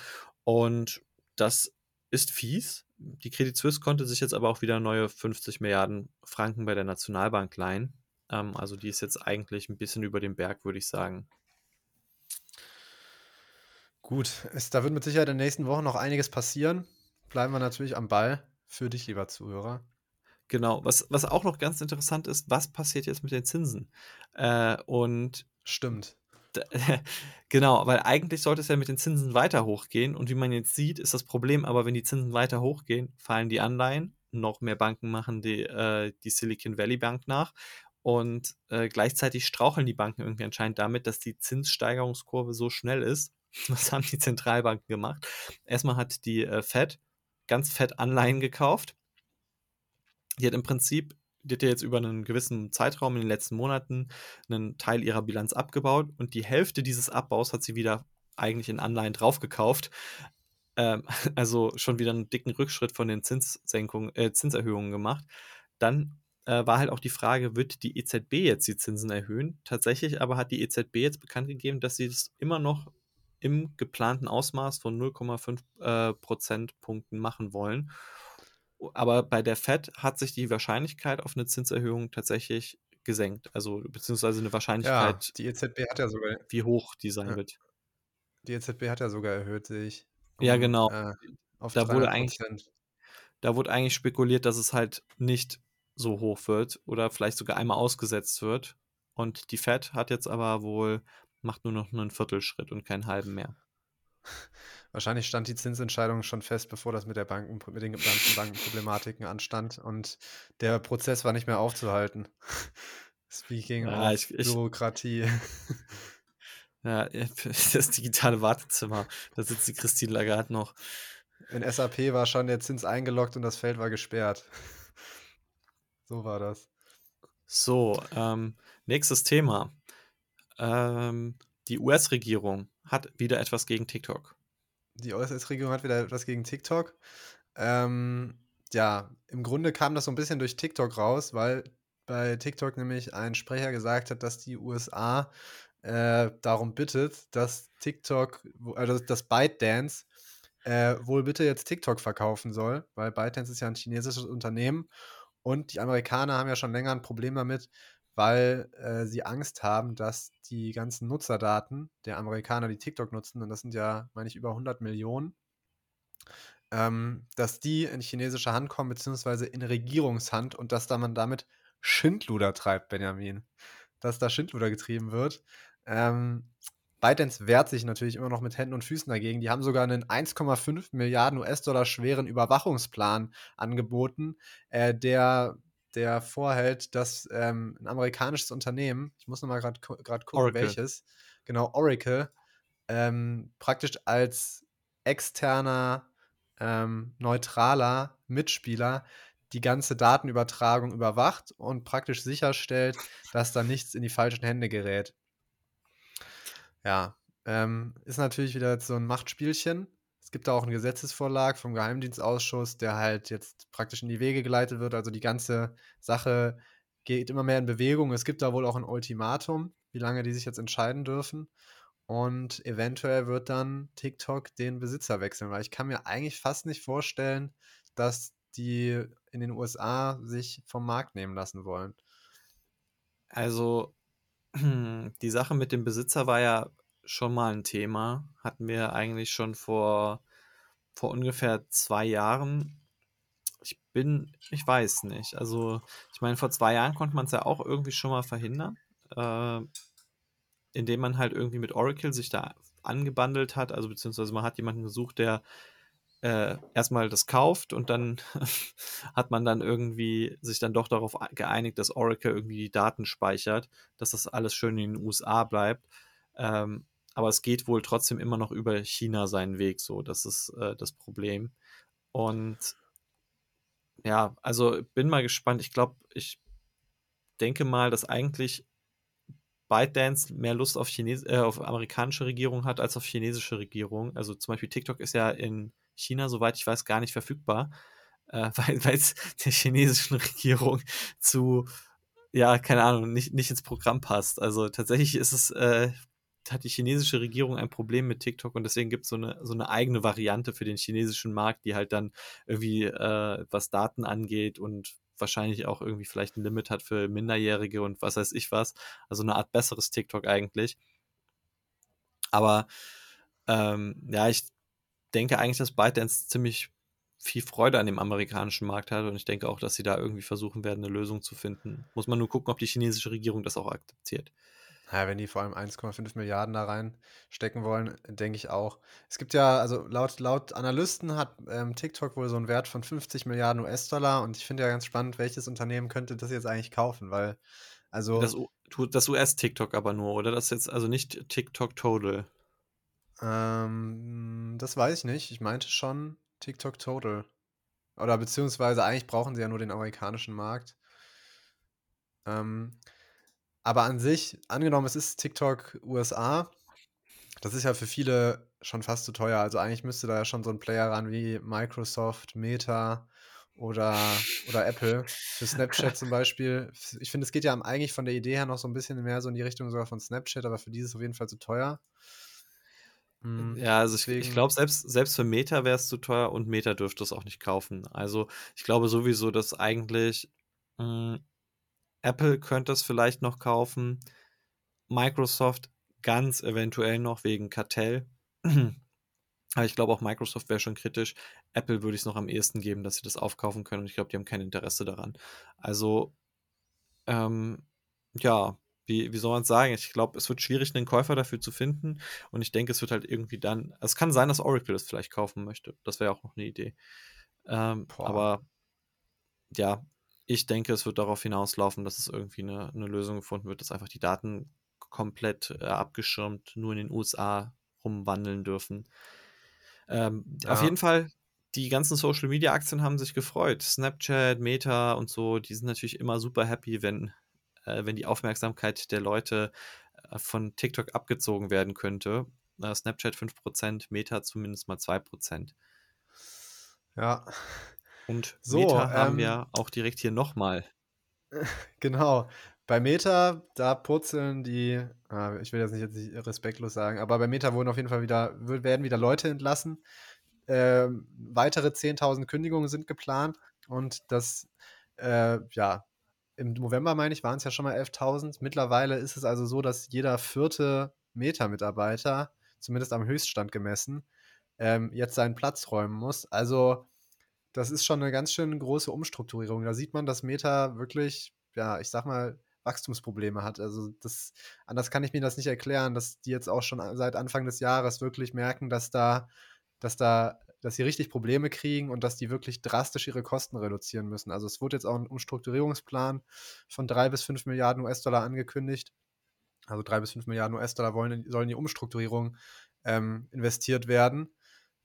Und das ist fies. Die Credit Suisse konnte sich jetzt aber auch wieder neue 50 Milliarden Franken bei der Nationalbank leihen. Ähm, also die ist jetzt eigentlich ein bisschen über dem Berg, würde ich sagen. Gut, es, da wird mit Sicherheit in den nächsten Wochen noch einiges passieren. Bleiben wir natürlich am Ball für dich, lieber Zuhörer. Genau. Was, was auch noch ganz interessant ist, was passiert jetzt mit den Zinsen? Äh, und Stimmt. [LAUGHS] genau, weil eigentlich sollte es ja mit den Zinsen weiter hochgehen. Und wie man jetzt sieht, ist das Problem, aber wenn die Zinsen weiter hochgehen, fallen die Anleihen. Noch mehr Banken machen die, äh, die Silicon Valley Bank nach. Und äh, gleichzeitig straucheln die Banken irgendwie anscheinend damit, dass die Zinssteigerungskurve so schnell ist. [LAUGHS] Was haben die Zentralbanken gemacht? Erstmal hat die äh, Fed ganz fett Anleihen gekauft. Die hat im Prinzip, die hat ja jetzt über einen gewissen Zeitraum in den letzten Monaten einen Teil ihrer Bilanz abgebaut und die Hälfte dieses Abbaus hat sie wieder eigentlich in Anleihen draufgekauft. Ähm, [LAUGHS] also schon wieder einen dicken Rückschritt von den Zinssenkungen, äh, Zinserhöhungen gemacht. Dann äh, war halt auch die Frage, wird die EZB jetzt die Zinsen erhöhen? Tatsächlich aber hat die EZB jetzt bekannt gegeben, dass sie es immer noch im geplanten Ausmaß von 0,5 äh, Prozentpunkten machen wollen. Aber bei der Fed hat sich die Wahrscheinlichkeit auf eine Zinserhöhung tatsächlich gesenkt. Also beziehungsweise eine Ja, Wahrscheinlichkeit, die EZB hat ja sogar, wie hoch die sein Ja. wird. die EZB hat ja sogar erhöht, sehe ich. Ja, um, genau. Äh, auf Da wurde 300 eigentlich-. Da wurde eigentlich spekuliert, dass es halt nicht so hoch wird oder vielleicht sogar einmal ausgesetzt wird. Und die Fed hat jetzt aber wohl, macht nur noch einen Viertelschritt und keinen halben mehr. [LAUGHS] Wahrscheinlich stand die Zinsentscheidung schon fest, bevor das mit der Banken, mit den ganzen Bankenproblematiken anstand und der Prozess war nicht mehr aufzuhalten. [LAUGHS] Speaking Ja, of ich- ich- Bürokratie. [LAUGHS] Ja, [LAUGHS] das digitale Wartezimmer. Da sitzt die Christine Lagarde noch. In SAP war schon der Zins eingeloggt und das Feld war gesperrt. So war das. So, ähm, nächstes Thema. Ähm, die US-Regierung hat wieder etwas gegen TikTok. Die US-Regierung hat wieder etwas gegen TikTok. Ähm, ja, im Grunde kam das so ein bisschen durch TikTok raus, weil bei TikTok nämlich ein Sprecher gesagt hat, dass die USA äh, darum bittet, dass TikTok, also dass ByteDance äh, wohl bitte jetzt TikTok verkaufen soll, weil ByteDance ist ja ein chinesisches Unternehmen und die Amerikaner haben ja schon länger ein Problem damit, weil äh, sie Angst haben, dass die ganzen Nutzerdaten der Amerikaner, die TikTok nutzen, und das sind ja, meine ich, über 100 Millionen, ähm, dass die in chinesische Hand kommen, beziehungsweise in Regierungshand und dass da man damit Schindluder treibt, Benjamin. Dass da Schindluder getrieben wird. Ähm, ByteDance wehrt sich natürlich immer noch mit Händen und Füßen dagegen. Die haben sogar einen 1,5 Milliarden US-Dollar schweren Überwachungsplan angeboten, äh, der, der vorhält, dass ähm, ein amerikanisches Unternehmen, ich muss nochmal gerade gucken, Oracle. welches, genau, Oracle, ähm, praktisch als externer, ähm, neutraler Mitspieler die ganze Datenübertragung überwacht und praktisch sicherstellt, dass da nichts in die falschen Hände gerät. Ja, ähm, ist natürlich wieder so ein Machtspielchen. Es gibt da auch einen Gesetzesvorlag vom Geheimdienstausschuss, der halt jetzt praktisch in die Wege geleitet wird. Also die ganze Sache geht immer mehr in Bewegung. Es gibt da wohl auch ein Ultimatum, wie lange die sich jetzt entscheiden dürfen. Und eventuell wird dann TikTok den Besitzer wechseln, weil ich kann mir eigentlich fast nicht vorstellen, dass die in den USA sich vom Markt nehmen lassen wollen. Also, [CLEARS THROAT] die Sache mit dem Besitzer war ja schon mal ein Thema. Hatten wir eigentlich schon vor, vor ungefähr zwei Jahren. Ich bin, ich weiß nicht. Also, ich meine, vor zwei Jahren konnte man es ja auch irgendwie schon mal verhindern, äh, indem man halt irgendwie mit Oracle sich da angebandelt hat. Also, beziehungsweise man hat jemanden gesucht, der äh, erstmal das kauft und dann [LAUGHS] hat man dann irgendwie sich dann doch darauf geeinigt, dass Oracle irgendwie die Daten speichert, dass das alles schön in den USA bleibt. Ähm, aber es geht wohl trotzdem immer noch über China seinen Weg, so, das ist äh, das Problem. Und ja, also bin mal gespannt. Ich glaube, ich denke mal, dass eigentlich ByteDance mehr Lust auf, Chines äh, auf amerikanische Regierung hat als auf chinesische Regierung. Also zum Beispiel TikTok ist ja in China, soweit ich weiß, gar nicht verfügbar, äh, [LAUGHS] weil es der chinesischen Regierung zu, ja, keine Ahnung, nicht, nicht ins Programm passt. Also tatsächlich ist es, äh, hat die chinesische Regierung ein Problem mit TikTok und deswegen gibt es so eine, so eine eigene Variante für den chinesischen Markt, die halt dann irgendwie, äh, was Daten angeht und wahrscheinlich auch irgendwie vielleicht ein Limit hat für Minderjährige und was weiß ich was. Also eine Art besseres TikTok eigentlich. Aber ähm, ja, ich denke eigentlich, dass ByteDance ziemlich viel Freude an dem amerikanischen Markt hat und ich denke auch, dass sie da irgendwie versuchen werden, eine Lösung zu finden. Muss man nur gucken, ob die chinesische Regierung das auch akzeptiert. Ja, wenn die vor allem 1,5 Milliarden da reinstecken wollen, denke ich auch. Es gibt ja, also laut, laut Analysten hat ähm, TikTok wohl so einen Wert von 50 Milliarden US-Dollar und ich finde ja ganz spannend, welches Unternehmen könnte das jetzt eigentlich kaufen, weil, also. Das, das US-TikTok aber nur, oder? Das ist jetzt also nicht TikTok Total. Ähm, das weiß ich nicht. Ich meinte schon TikTok Total. Oder beziehungsweise eigentlich brauchen sie ja nur den amerikanischen Markt. Ähm, aber an sich, angenommen, es ist TikTok USA, das ist ja für viele schon fast zu teuer. Also eigentlich müsste da ja schon so ein Player ran wie Microsoft, Meta oder, oder Apple. Für Snapchat zum Beispiel. Ich finde, es geht ja eigentlich von der Idee her noch so ein bisschen mehr so in die Richtung sogar von Snapchat, aber für die ist es auf jeden Fall zu teuer. Mhm. Ja, also ich, ich glaube, selbst, selbst für Meta wäre es zu teuer und Meta dürfte es auch nicht kaufen. Also ich glaube sowieso, dass eigentlich mh, hm, Apple könnte es vielleicht noch kaufen, Microsoft ganz eventuell noch wegen Kartell. [CLEARS THROAT] Aber ich glaube auch Microsoft wäre schon kritisch. Apple würde ich es noch am ehesten geben, dass sie das aufkaufen können und ich glaube, die haben kein Interesse daran. Also, ähm, ja, wie, wie soll man es sagen? Ich glaube, es wird schwierig, einen Käufer dafür zu finden. Und ich denke, es wird halt irgendwie dann. Es kann sein, dass Oracle das vielleicht kaufen möchte. Das wäre auch noch eine Idee. Ähm, aber ja, ich denke, es wird darauf hinauslaufen, dass es irgendwie eine, eine Lösung gefunden wird, dass einfach die Daten komplett äh, abgeschirmt nur in den USA rumwandeln dürfen. Ähm, ja. Auf jeden Fall, die ganzen Social Media Aktien haben sich gefreut. Snapchat, Meta und so, die sind natürlich immer super happy, wenn äh, wenn die Aufmerksamkeit der Leute äh, von TikTok abgezogen werden könnte. Äh, Snapchat 5%, Meta zumindest mal 2%. Ja. Und so, Meta ähm, haben wir auch direkt hier nochmal. [LAUGHS] Genau. Bei Meta, da purzeln die, äh, ich will jetzt nicht, jetzt nicht respektlos sagen, aber bei Meta wurden auf jeden Fall wieder, werden wieder Leute entlassen. Ähm, weitere 10.000 Kündigungen sind geplant und das, äh, ja, im November, meine ich, waren es ja schon mal 11.000. Mittlerweile ist es also so, dass jeder vierte Meta-Mitarbeiter, zumindest am Höchststand gemessen, ähm, jetzt seinen Platz räumen muss. Also, das ist schon eine ganz schön große Umstrukturierung. Da sieht man, dass Meta wirklich, ja, ich sag mal, Wachstumsprobleme hat. Also, das, anders kann ich mir das nicht erklären, dass die jetzt auch schon seit Anfang des Jahres wirklich merken, dass da, dass da dass sie richtig Probleme kriegen und dass die wirklich drastisch ihre Kosten reduzieren müssen. Also es wurde jetzt auch ein Umstrukturierungsplan von drei bis fünf Milliarden US-Dollar angekündigt. Also drei bis fünf Milliarden US-Dollar sollen die Umstrukturierung ähm, investiert werden.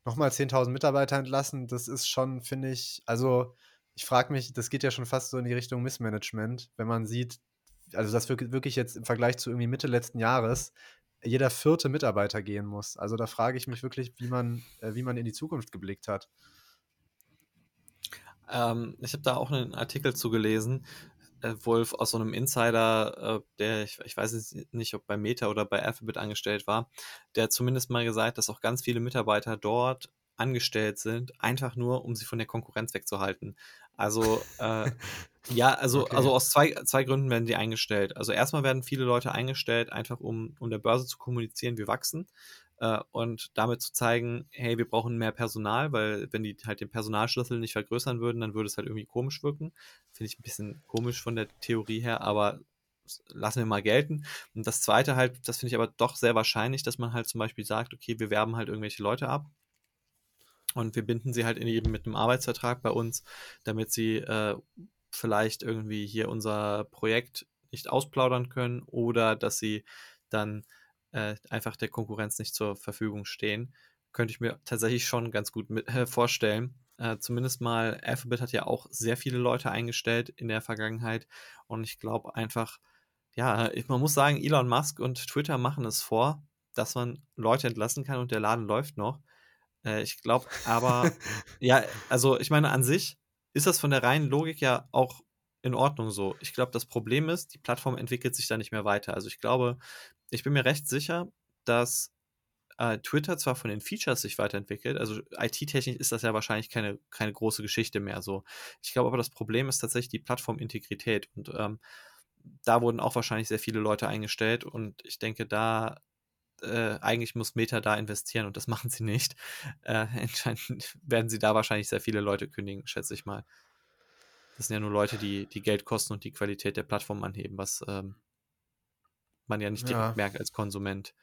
Nochmal 10.000 Mitarbeiter entlassen, das ist schon, finde ich, also ich frage mich, das geht ja schon fast so in die Richtung Missmanagement, wenn man sieht, also das wirklich jetzt im Vergleich zu irgendwie Mitte letzten Jahres, jeder vierte Mitarbeiter gehen muss. Also da frage ich mich wirklich, wie man, äh, wie man in die Zukunft geblickt hat. Ähm, ich habe da auch einen Artikel zugelesen, äh, wohl aus so einem Insider, äh, der, ich, ich weiß nicht, ob bei Meta oder bei Alphabet angestellt war, der hat zumindest mal gesagt, dass auch ganz viele Mitarbeiter dort angestellt sind, einfach nur, um sie von der Konkurrenz wegzuhalten. Also, äh, [LAUGHS] ja, also, okay. also aus zwei, zwei Gründen werden die eingestellt. Also erstmal werden viele Leute eingestellt, einfach um, um der Börse zu kommunizieren, wir wachsen äh, und damit zu zeigen, hey, wir brauchen mehr Personal, weil wenn die halt den Personalschlüssel nicht vergrößern würden, dann würde es halt irgendwie komisch wirken. Finde ich ein bisschen komisch von der Theorie her, aber lassen wir mal gelten. Und das zweite halt, das finde ich aber doch sehr wahrscheinlich, dass man halt zum Beispiel sagt, okay, wir werben halt irgendwelche Leute ab und wir binden sie halt eben mit einem Arbeitsvertrag bei uns, damit sie äh, vielleicht irgendwie hier unser Projekt nicht ausplaudern können oder dass sie dann äh, einfach der Konkurrenz nicht zur Verfügung stehen. Könnte ich mir tatsächlich schon ganz gut mit, äh, vorstellen. Äh, zumindest mal, Alphabet hat ja auch sehr viele Leute eingestellt in der Vergangenheit und ich glaube einfach, ja, man muss sagen, Elon Musk und Twitter machen es vor, dass man Leute entlassen kann und der Laden läuft noch. Äh, ich glaube aber, [LAUGHS] ja, also ich meine, an sich ist das von der reinen Logik ja auch in Ordnung so. Ich glaube, das Problem ist, die Plattform entwickelt sich da nicht mehr weiter. Also ich glaube, ich bin mir recht sicher, dass äh, Twitter zwar von den Features sich weiterentwickelt, also IT-technisch ist das ja wahrscheinlich keine, keine große Geschichte mehr so. Ich glaube aber, das Problem ist tatsächlich die Plattformintegrität und ähm, da wurden auch wahrscheinlich sehr viele Leute eingestellt und ich denke, da äh, eigentlich muss Meta da investieren und das machen sie nicht. [LAUGHS] Äh, entscheidend werden sie da wahrscheinlich sehr viele Leute kündigen, schätze ich mal. Das sind ja nur Leute, die die Geld kosten und die Qualität der Plattform anheben, was ähm, man ja nicht direkt ja. merkt als Konsument.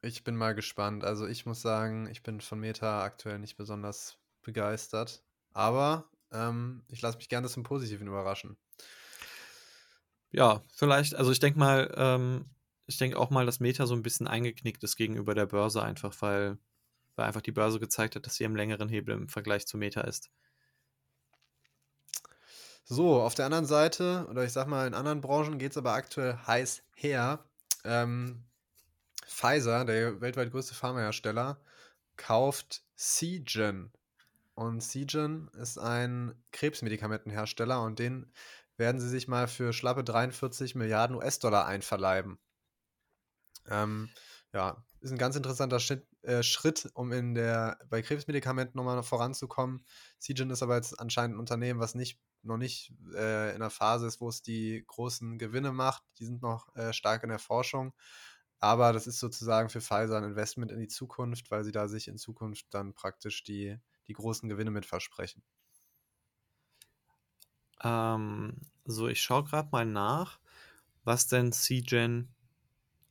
Ich bin mal gespannt. Also ich muss sagen, ich bin von Meta aktuell nicht besonders begeistert. Aber ähm, ich lasse mich gerne zum Positiven überraschen. Ja, vielleicht, also ich denke mal, ähm, ich denke auch mal, dass Meta so ein bisschen eingeknickt ist gegenüber der Börse, einfach weil, weil einfach die Börse gezeigt hat, dass sie im längeren Hebel im Vergleich zu Meta ist. So, auf der anderen Seite, oder ich sag mal, in anderen Branchen geht es aber aktuell heiß her. Ähm, Pfizer, der weltweit größte Pharmahersteller, kauft Seagen. Und Seagen ist ein Krebsmedikamentenhersteller und den werden sie sich mal für schlappe 43 Milliarden US-Dollar einverleiben. Ähm, ja, ist ein ganz interessanter Schritt, äh, Schritt, um in der, bei Krebsmedikamenten nochmal voranzukommen. Seagen ist aber jetzt anscheinend ein Unternehmen, was nicht, noch nicht äh, in der Phase ist, wo es die großen Gewinne macht. Die sind noch äh, stark in der Forschung. Aber das ist sozusagen für Pfizer ein Investment in die Zukunft, weil sie da sich in Zukunft dann praktisch die, die großen Gewinne mit versprechen. Ähm, so, ich schaue gerade mal nach, was denn CGen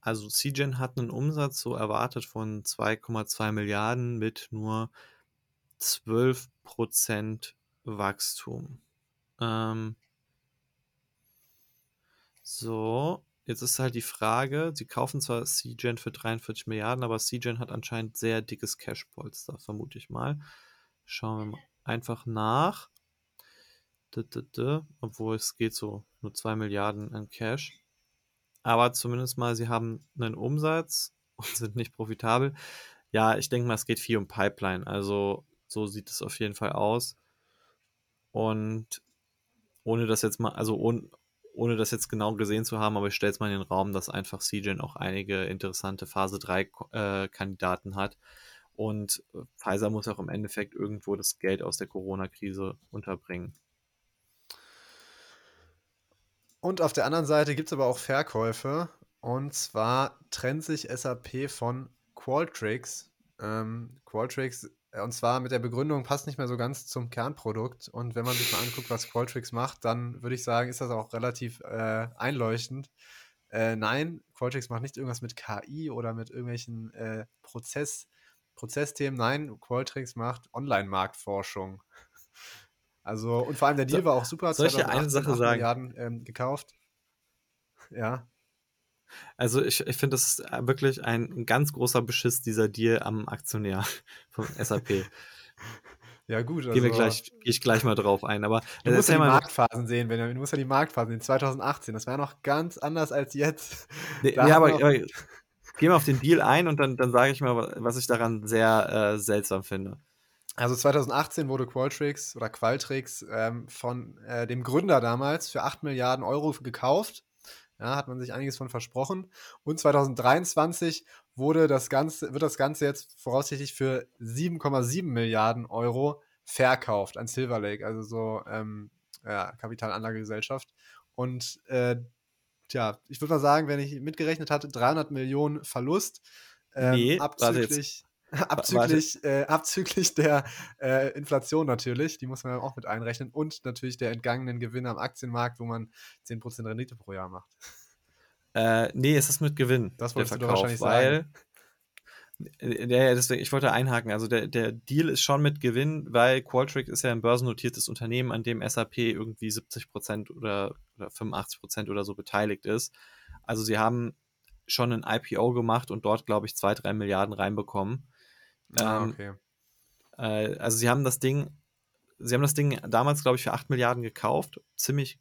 also CGen hat einen Umsatz so erwartet von 2,2 Milliarden mit nur 12% Wachstum. Ähm so, jetzt ist halt die Frage, sie kaufen zwar CGen für 43 Milliarden, aber CGen hat anscheinend sehr dickes Cash-Polster, vermute ich mal. Schauen wir mal einfach nach. Obwohl es geht so, nur 2 Milliarden an Cash aber zumindest mal, sie haben einen Umsatz [LAUGHS] und sind nicht profitabel. Ja, ich denke mal, es geht viel um Pipeline. Also so sieht es auf jeden Fall aus. Und ohne das jetzt mal, also ohne, ohne das jetzt genau gesehen zu haben, aber ich stelle es mal in den Raum, dass einfach CGen auch einige interessante Phase 3 äh, Kandidaten hat. Und äh, Pfizer muss auch im Endeffekt irgendwo das Geld aus der Corona-Krise unterbringen. Und auf der anderen Seite gibt es aber auch Verkäufe. Und zwar trennt sich SAP von Qualtrics. Ähm, Qualtrics, und zwar mit der Begründung, passt nicht mehr so ganz zum Kernprodukt. Und wenn man sich mal anguckt, was Qualtrics macht, dann würde ich sagen, ist das auch relativ äh, einleuchtend. Äh, nein, Qualtrics macht nicht irgendwas mit KI oder mit irgendwelchen äh, Prozess, Prozessthemen. Nein, Qualtrics macht Online-Marktforschung. [LAUGHS] Also, und vor allem der Deal so, war auch super. Soll ich eine Sache sagen? Milliarden ähm, gekauft. Ja. Also ich, ich finde, das ist wirklich ein ganz großer Beschiss, dieser Deal am Aktionär [LAUGHS] vom SAP. ja, gut. Also, Gehen wir gleich, gehe ich gleich mal drauf ein. Aber du musst ja die Marktphasen sehen, Benjamin. Du musst ja die Marktphasen sehen. 2018, das war noch ganz anders als jetzt. Nee, ja, aber, aber gehen wir auf den Deal ein und dann, dann sage ich mal, was ich daran sehr äh, seltsam finde. Also 2018 wurde Qualtrics oder Qualtrics ähm, von äh, dem Gründer damals für 8 Milliarden Euro gekauft. Ja, hat man sich einiges von versprochen. Und 2023 wurde das Ganze, wird das Ganze jetzt voraussichtlich für 7,7 Milliarden Euro verkauft an Silver Lake, also so ähm, ja, Kapitalanlagegesellschaft. Und äh, tja, ich würde mal sagen, wenn ich mitgerechnet hatte, 300 Millionen Verlust. Ähm, Nee, abzüglich, [LAUGHS] abzüglich, äh, abzüglich der äh, Inflation natürlich, die muss man auch mit einrechnen und natürlich der entgangenen Gewinne am Aktienmarkt, wo man 10% Rendite pro Jahr macht. Äh, nee, es ist mit Gewinn. Das wolltest du doch Verkauf, wahrscheinlich weil, sagen. der, deswegen, ich wollte einhaken. Also der, der Deal ist schon mit Gewinn, weil Qualtrics ist ja ein börsennotiertes Unternehmen, an dem SAP irgendwie 70% oder, oder 85% oder so beteiligt ist. Also sie haben schon ein IPO gemacht und dort, glaube ich, 2, 3 Milliarden reinbekommen. Ah, Ähm, okay. Äh, also sie haben das Ding, sie haben das Ding damals, glaube ich, für 8 Milliarden gekauft. Ziemlich,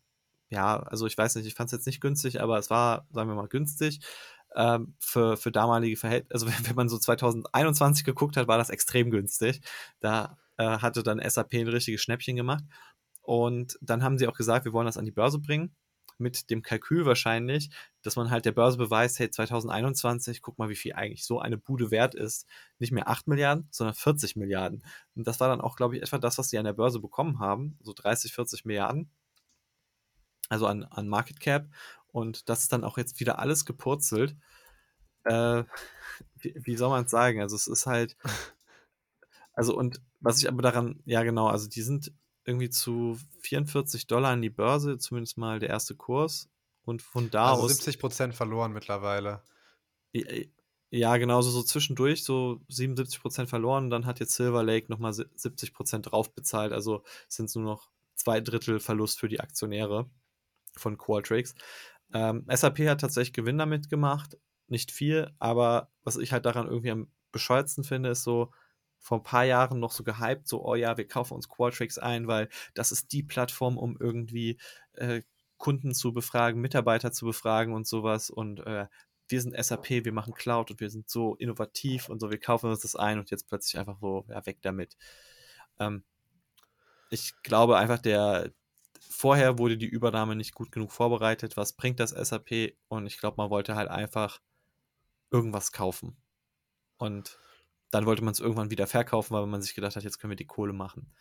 ja, also ich weiß nicht, ich fand es jetzt nicht günstig, aber es war, sagen wir mal, günstig. Ähm, für, für damalige Verhältnisse, also [LAUGHS] wenn, wenn man so 2021 geguckt hat, war das extrem günstig. Da äh, hatte dann SAP ein richtiges Schnäppchen gemacht. Und dann haben sie auch gesagt, wir wollen das an die Börse bringen. Mit dem Kalkül wahrscheinlich, dass man halt der Börse beweist, hey, 2021, guck mal, wie viel eigentlich so eine Bude wert ist. Nicht mehr 8 Milliarden, sondern 40 Milliarden. Und das war dann auch, glaube ich, etwa das, was sie an der Börse bekommen haben. So 30, 40 Milliarden. Also an, an Market Cap. Und das ist dann auch jetzt wieder alles gepurzelt. Äh, wie, wie soll man es sagen? Also es ist halt. [LAUGHS] Also und was ich aber daran, ja genau, also die sind irgendwie zu 44 Dollar an die Börse, zumindest mal der erste Kurs. Und von da Also aus. 70% verloren mittlerweile. Ja, genauso so zwischendurch, so 77% verloren. Dann hat jetzt Silver Lake nochmal 70% drauf bezahlt. Also sind es nur noch zwei Drittel Verlust für die Aktionäre von Qualtrics. Ähm, SAP hat tatsächlich Gewinn damit gemacht. Nicht viel, aber was ich halt daran irgendwie am bescheuertsten finde, ist so, vor ein paar Jahren noch so gehypt, so, oh ja, wir kaufen uns Qualtrics ein, weil das ist die Plattform, um irgendwie äh, Kunden zu befragen, Mitarbeiter zu befragen und sowas. Und äh, wir sind SAP, wir machen Cloud und wir sind so innovativ und so, wir kaufen uns das ein und jetzt plötzlich einfach so, ja, weg damit. Ähm, ich glaube einfach, der vorher wurde die Übernahme nicht gut genug vorbereitet. Was bringt das SAP? Und ich glaube, man wollte halt einfach irgendwas kaufen. Und dann wollte man es irgendwann wieder verkaufen, weil man sich gedacht hat, jetzt können wir die Kohle machen.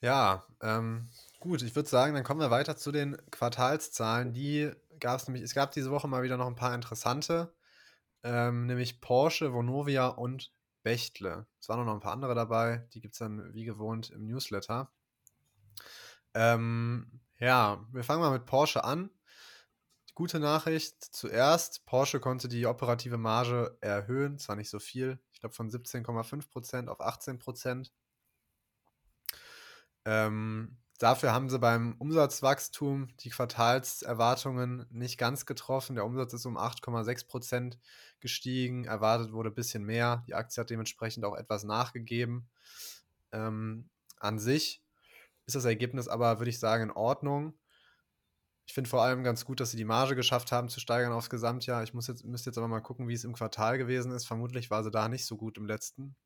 Ja, ähm, gut, ich würde sagen, dann kommen wir weiter zu den Quartalszahlen. Die gab es nämlich, es gab diese Woche mal wieder noch ein paar interessante, ähm, nämlich Porsche, Vonovia und Bechtle. Es waren noch ein paar andere dabei, die gibt es dann wie gewohnt im Newsletter. Ähm, ja, wir fangen mal mit Porsche an. Gute Nachricht zuerst, Porsche konnte die operative Marge erhöhen, zwar nicht so viel, ich glaube von 17,5% auf 18%. Ähm, dafür haben sie beim Umsatzwachstum die Quartalserwartungen nicht ganz getroffen. Der Umsatz ist um 8,6% gestiegen, erwartet wurde ein bisschen mehr. Die Aktie hat dementsprechend auch etwas nachgegeben. Ähm, an sich ist das Ergebnis aber, würde ich sagen, in Ordnung. Ich finde vor allem ganz gut, dass sie die Marge geschafft haben zu steigern aufs Gesamtjahr. Ich muss jetzt, müsste jetzt aber mal gucken, wie es im Quartal gewesen ist. Vermutlich war sie da nicht so gut im letzten.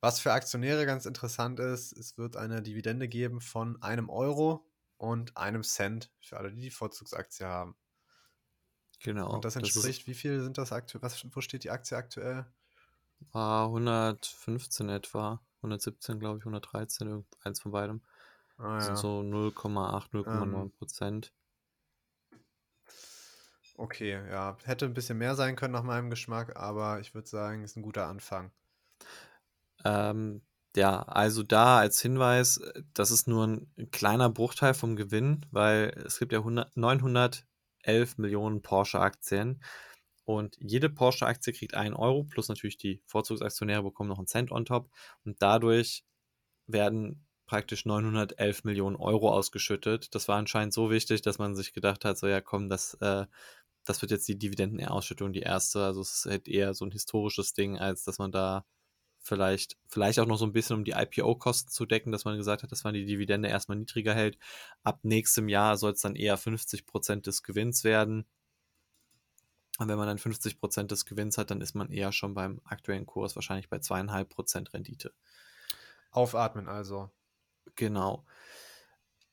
Was für Aktionäre ganz interessant ist, es wird eine Dividende geben von einem Euro und einem Cent für alle, die die Vorzugsaktie haben. Genau. Und das entspricht, das wie viel sind das aktuell? wo steht die Aktie aktuell? Ah, 115 etwa. 117, glaube ich, 113, eins von beidem. Ah, ja. so 0,8, 0,9 Prozent. Okay, ja. Hätte ein bisschen mehr sein können nach meinem Geschmack, aber ich würde sagen, ist ein guter Anfang. Ähm, ja, also da als Hinweis, das ist nur ein kleiner Bruchteil vom Gewinn, weil es gibt ja 100, 911 Millionen Porsche-Aktien und jede Porsche-Aktie kriegt einen Euro, plus natürlich die Vorzugsaktionäre bekommen noch einen Cent on top und dadurch werden praktisch 911 Millionen Euro ausgeschüttet. Das war anscheinend so wichtig, dass man sich gedacht hat, so ja komm, das, äh, das wird jetzt die Dividendenausschüttung die erste. Also es ist halt eher so ein historisches Ding, als dass man da vielleicht, vielleicht auch noch so ein bisschen um die IPO-Kosten zu decken, dass man gesagt hat, dass man die Dividende erstmal niedriger hält. Ab nächstem Jahr soll es dann eher 50% des Gewinns werden. Und wenn man dann 50% des Gewinns hat, dann ist man eher schon beim aktuellen Kurs wahrscheinlich bei zweieinhalb Prozent Rendite. Aufatmen also. Genau.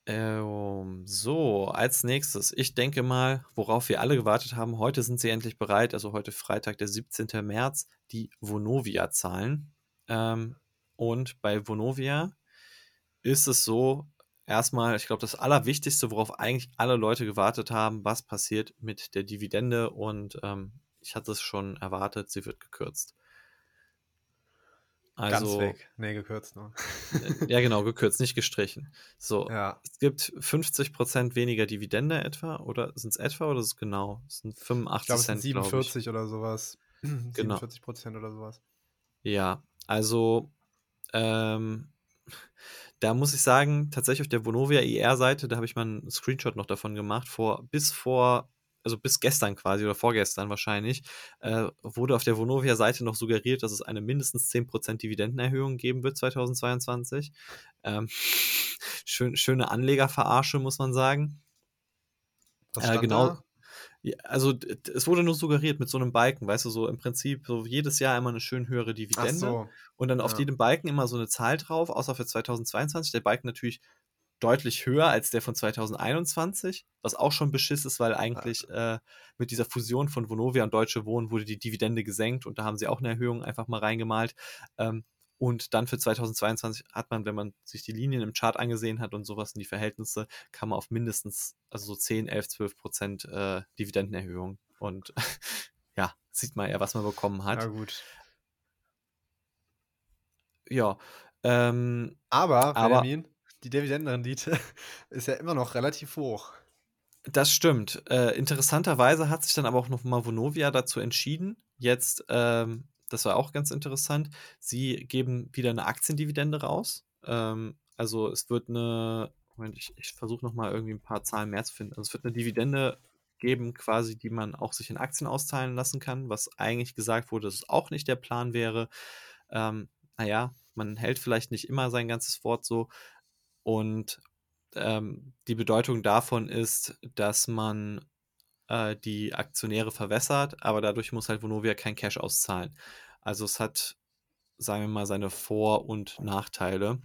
Ähm, so, als nächstes, ich denke mal, worauf wir alle gewartet haben, heute sind sie endlich bereit, also heute Freitag, der 17. März, die Vonovia-Zahlen. Ähm, und bei Vonovia ist es so, erstmal, ich glaube, das Allerwichtigste, worauf eigentlich alle Leute gewartet haben, was passiert mit der Dividende und ähm, ich hatte es schon erwartet, sie wird gekürzt. Ganz Also, weg. Nee, gekürzt nur. ja genau, gekürzt, nicht gestrichen. So, Ja, es gibt 50% weniger Dividende etwa, oder sind es etwa oder ist es genau? Es sind ich 85 glaube, es sind Cent, glaube ich. 47 oder sowas. [CLEARS THROAT] Genau. 47 Prozent oder sowas. Ja, also ähm, da muss ich sagen, tatsächlich auf der Vonovia IR-Seite, da habe ich mal einen Screenshot noch davon gemacht, vor, bis vor, also bis gestern quasi oder vorgestern wahrscheinlich, äh, wurde auf der Vonovia-Seite noch suggeriert, dass es eine mindestens 10% Dividendenerhöhung geben wird 2022. Ähm, [LAUGHS] schön, schöne Anlegerverarsche, muss man sagen. Äh, genau, da? also es wurde nur suggeriert mit so einem Balken, weißt du, so im Prinzip so jedes Jahr immer eine schön höhere Dividende so. und dann auf Ja. jedem Balken immer so eine Zahl drauf, außer für 2022. Der Balken natürlich deutlich höher als der von 2021, was auch schon beschiss ist, weil eigentlich äh, mit dieser Fusion von Vonovia und Deutsche Wohnen wurde die Dividende gesenkt und da haben sie auch eine Erhöhung einfach mal reingemalt. Ähm, und dann für 2022 hat man, wenn man sich die Linien im Chart angesehen hat und sowas in die Verhältnisse, kam man auf mindestens also so 10, 11, 12 Prozent äh, Dividendenerhöhung. Und [LAUGHS] ja, sieht man ja, was man bekommen hat. Ja, gut. Ja, ähm, Aber, aber Benjamin, die Dividendenrendite [LAUGHS] ist ja immer noch relativ hoch. das stimmt. Äh, interessanterweise hat sich dann aber auch noch mal Vonovia dazu entschieden, jetzt, ähm, das war auch ganz interessant, sie geben wieder eine Aktiendividende raus. Ähm, also es wird eine, Moment, ich, ich versuche noch mal irgendwie ein paar Zahlen mehr zu finden. Also es wird eine Dividende geben, quasi, die man auch sich in Aktien auszahlen lassen kann, was eigentlich gesagt wurde, dass es auch nicht der Plan wäre. Ähm, naja, man hält vielleicht nicht immer sein ganzes Wort so. Und ähm, die Bedeutung davon ist, dass man äh, die Aktionäre verwässert, aber dadurch muss halt Vonovia kein Cash auszahlen. Also es hat, sagen wir mal, seine Vor- und Nachteile.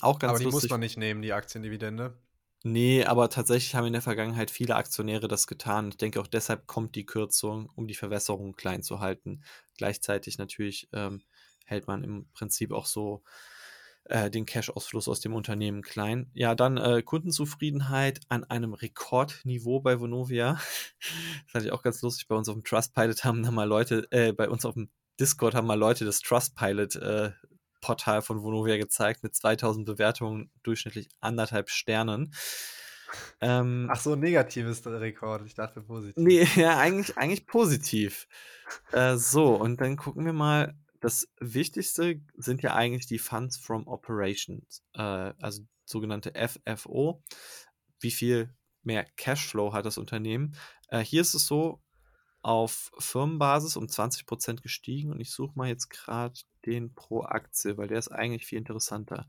Auch ganz Aber die muss lustig. man nicht nehmen, die Aktiendividende. Nee, aber tatsächlich haben in der Vergangenheit viele Aktionäre das getan. Ich denke auch deshalb kommt die Kürzung, um die Verwässerung klein zu halten. Gleichzeitig natürlich ähm, hält man im Prinzip auch so äh, den Cash-Ausfluss aus dem Unternehmen klein. Ja, dann äh, Kundenzufriedenheit an einem Rekordniveau bei Vonovia. [LAUGHS] Das fand ich auch ganz lustig. Bei uns auf dem Trustpilot haben da mal Leute, äh, bei uns auf dem Discord haben mal Leute das Trustpilot äh, Portal von Vonovia gezeigt mit 2000 Bewertungen, durchschnittlich anderthalb Sternen. Ähm, Ach so, negatives Rekord. Ich dachte positiv. nee, [LAUGHS] ja, eigentlich, eigentlich positiv. Äh, so, und dann gucken wir mal. Das Wichtigste sind ja eigentlich die Funds from Operations, äh, also sogenannte FFO. Wie viel mehr Cashflow hat das Unternehmen? Äh, hier ist es so, auf Firmenbasis um 20% gestiegen und ich suche mal jetzt gerade den pro Aktie, weil der ist eigentlich viel interessanter.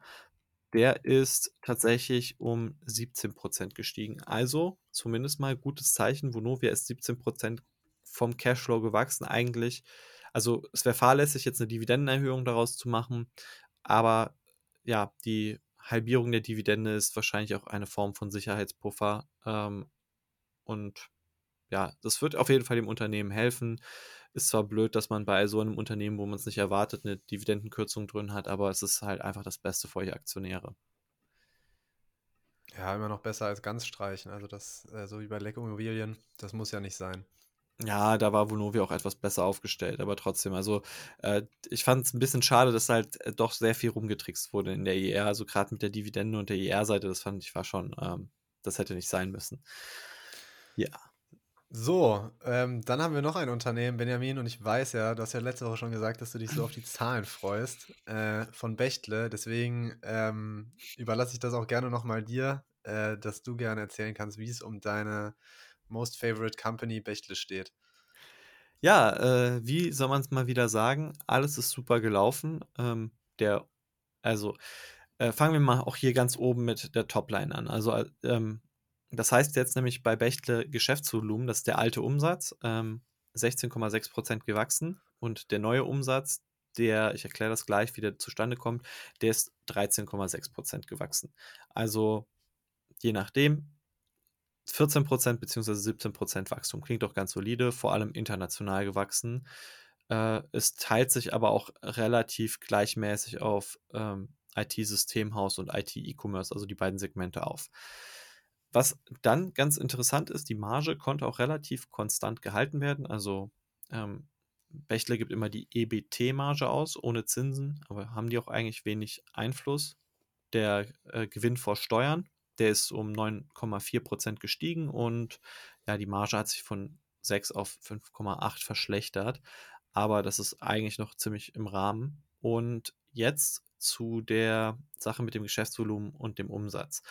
Der ist tatsächlich um 17% gestiegen. Also zumindest mal gutes Zeichen. Vonovia ist 17% vom Cashflow gewachsen. Eigentlich, also es wäre fahrlässig, jetzt eine Dividendenerhöhung daraus zu machen. Aber ja, die Halbierung der Dividende ist wahrscheinlich auch eine Form von Sicherheitspuffer. Ähm, und ja, das wird auf jeden Fall dem Unternehmen helfen. Ist zwar blöd, dass man bei so einem Unternehmen, wo man es nicht erwartet, eine Dividendenkürzung drin hat, aber es ist halt einfach das Beste für euch Aktionäre. Ja, immer noch besser als ganz streichen. Also das, äh, so wie bei Leck Immobilien, das muss ja nicht sein. Ja, da war Vonovia auch etwas besser aufgestellt, aber trotzdem, also äh, ich fand es ein bisschen schade, dass halt äh, doch sehr viel rumgetrickst wurde in der IR, also gerade mit der Dividende und der IR-Seite, das fand ich war schon, ähm, das hätte nicht sein müssen. Ja. So, ähm, dann haben wir noch ein Unternehmen, Benjamin, und ich weiß ja, du hast ja letzte Woche schon gesagt, dass du dich so auf die Zahlen freust, äh, von Bechtle. Deswegen ähm, überlasse ich das auch gerne nochmal dir, äh, dass du gerne erzählen kannst, wie es um deine Most Favorite Company Bechtle steht. Ja, äh, wie soll man es mal wieder sagen? Alles ist super gelaufen. Ähm, der, also äh, fangen wir mal auch hier ganz oben mit der Topline an. Also äh, ähm, das heißt jetzt nämlich bei Bechtle Geschäftsvolumen, das ist der alte Umsatz, ähm, 16,6% gewachsen und der neue Umsatz der, ich erkläre das gleich, wie der zustande kommt, der ist 13,6% gewachsen. Also je nachdem, 14% bzw. 17% Wachstum klingt doch ganz solide, vor allem international gewachsen. Äh, es teilt sich aber auch relativ gleichmäßig auf ähm, IT-Systemhaus und IT-E-Commerce, also die beiden Segmente auf. Was dann ganz interessant ist, die Marge konnte auch relativ konstant gehalten werden. Also ähm, Bechtle gibt immer die EBT-Marge aus, ohne Zinsen, aber haben die auch eigentlich wenig Einfluss. Der äh, Gewinn vor Steuern, der ist um 9,4% gestiegen und ja, die Marge hat sich von 6 auf 5,8 verschlechtert. Aber das ist eigentlich noch ziemlich im Rahmen. Und jetzt zu der Sache mit dem Geschäftsvolumen und dem Umsatz.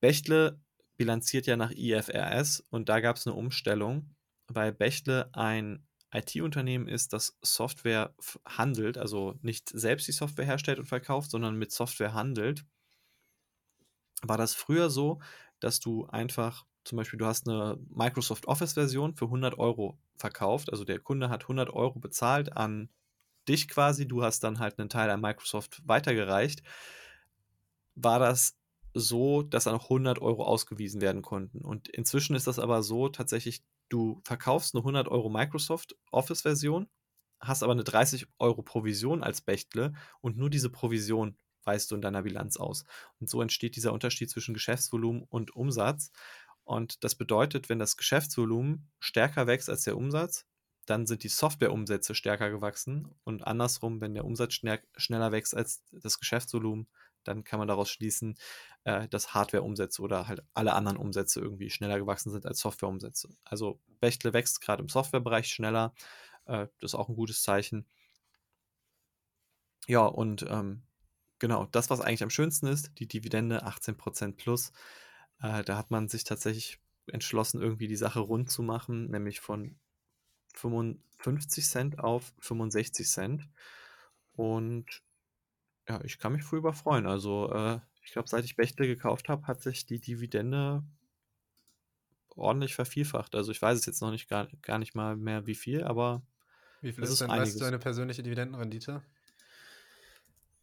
Bechtle bilanziert ja nach IFRS und da gab es eine Umstellung, weil Bechtle ein IT-Unternehmen ist, das Software handelt, also nicht selbst die Software herstellt und verkauft, sondern mit Software handelt, war das früher so, dass du einfach, zum Beispiel, du hast eine Microsoft Office-Version für 100 Euro verkauft, also der Kunde hat 100 Euro bezahlt an dich quasi, du hast dann halt einen Teil an Microsoft weitergereicht, war das so, dass dann auch 100 Euro ausgewiesen werden konnten. Und inzwischen ist das aber so tatsächlich, du verkaufst eine 100 Euro Microsoft Office-Version, hast aber eine 30 Euro Provision als Bechtle und nur diese Provision weist du in deiner Bilanz aus. Und so entsteht dieser Unterschied zwischen Geschäftsvolumen und Umsatz. Und das bedeutet, wenn das Geschäftsvolumen stärker wächst als der Umsatz, dann sind die Softwareumsätze stärker gewachsen und andersrum, wenn der Umsatz schneller wächst als das Geschäftsvolumen, dann kann man daraus schließen, äh, dass Hardware-Umsätze oder halt alle anderen Umsätze irgendwie schneller gewachsen sind als Software-Umsätze. Also Bechtle wächst gerade im Softwarebereich schneller. Äh, das ist auch ein gutes Zeichen. Ja, und ähm, genau, das, was eigentlich am schönsten ist, die Dividende 18% plus. Äh, da hat man sich tatsächlich entschlossen, irgendwie die Sache rund zu machen, nämlich von 55 Cent auf 65 Cent. Und ja, ich kann mich früher freuen. Also, äh, ich glaube, seit ich Bechtle gekauft habe, hat sich die Dividende ordentlich vervielfacht. Also, ich weiß es jetzt noch nicht gar, gar nicht mal mehr wie viel, aber Wie viel ist, ist denn, weißt du, deine persönliche Dividendenrendite?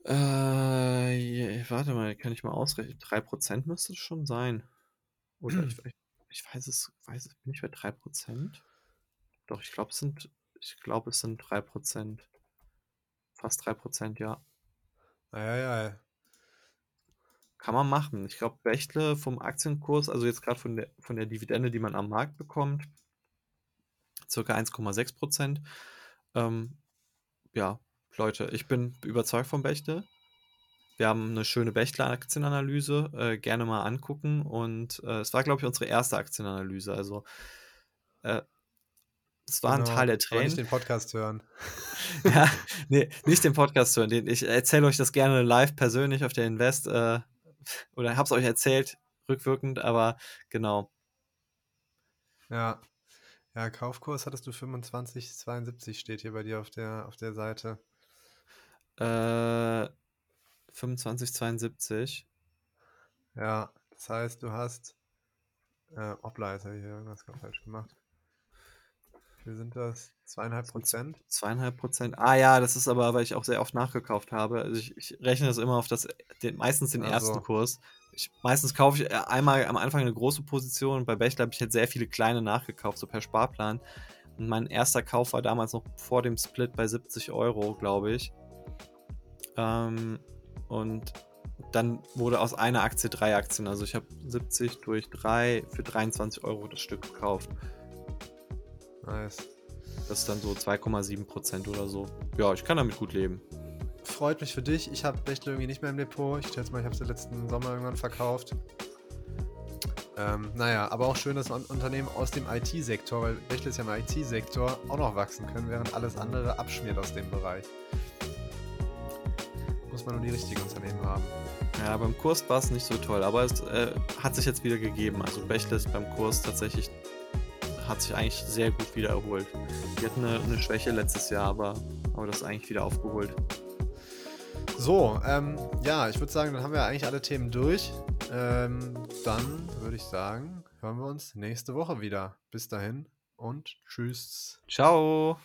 Äh, warte mal, kann ich mal ausrechnen. 3% müsste es schon sein. Oder ich, ich, ich weiß es, weiß es, bin ich bei 3%? Doch, ich glaube, es sind, ich glaube, es sind 3%. Fast 3%, ja. Ja, ja. Kann man machen. Ich glaube, Bechtle vom Aktienkurs, also jetzt gerade von der, von der Dividende, die man am Markt bekommt, circa 1,6% Ähm, ja, Leute, ich bin überzeugt von Bechtle. Wir haben eine schöne Bechtle-Aktienanalyse, äh, gerne mal angucken. Und äh, es war, glaube ich, unsere erste Aktienanalyse. Also äh, es war genau, ein Teil der Tränen. nicht den Podcast hören. [LAUGHS] ja, [LAUGHS] nee, nicht den Podcast hören. Ich erzähle euch das gerne live persönlich auf der Invest äh, oder habe es euch erzählt, rückwirkend, aber genau. Ja. Ja, Kaufkurs hattest du 25,72 steht hier bei dir auf der, auf der Seite. Äh, 25,72. Ja, das heißt, du hast. Äh, Hoppla, jetzt habe ich hier irgendwas falsch gemacht. Wie sind das? Zweieinhalb Prozent? Zweieinhalb Prozent. Ah ja, das ist aber, weil ich auch sehr oft nachgekauft habe. Also ich, ich rechne das immer auf das, den, meistens den also. ersten Kurs. Ich, meistens kaufe ich äh, einmal am Anfang eine große Position. Bei Bechtle habe ich halt sehr viele kleine nachgekauft, so per Sparplan. Und mein erster Kauf war damals noch vor dem Split bei 70 Euro, glaube ich. Ähm, und dann wurde aus einer Aktie drei Aktien. Also ich habe 70 durch 3 für 23 Euro das Stück gekauft. Nice. Das ist dann so 2,7 Prozent oder so. Ja, ich kann damit gut leben. Freut mich für dich. Ich habe Bechtle irgendwie nicht mehr im Depot. Ich schätze mal, ich habe es letzten Sommer irgendwann verkauft. Ähm, naja, aber auch schön, dass Unternehmen aus dem IT-Sektor, weil Bechtle ist ja im IT-Sektor, auch noch wachsen können, während alles andere abschmiert aus dem Bereich. Muss man nur die richtigen Unternehmen haben. Ja, beim Kurs war es nicht so toll, aber es äh, hat sich jetzt wieder gegeben. Also Bechtle ist beim Kurs tatsächlich hat sich eigentlich sehr gut wieder erholt. Die hatten eine, eine Schwäche letztes Jahr, aber, aber das ist eigentlich wieder aufgeholt. So, ähm, ja, ich würde sagen, dann haben wir eigentlich alle Themen durch. Ähm, dann würde ich sagen, hören wir uns nächste Woche wieder. Bis dahin und tschüss. Ciao.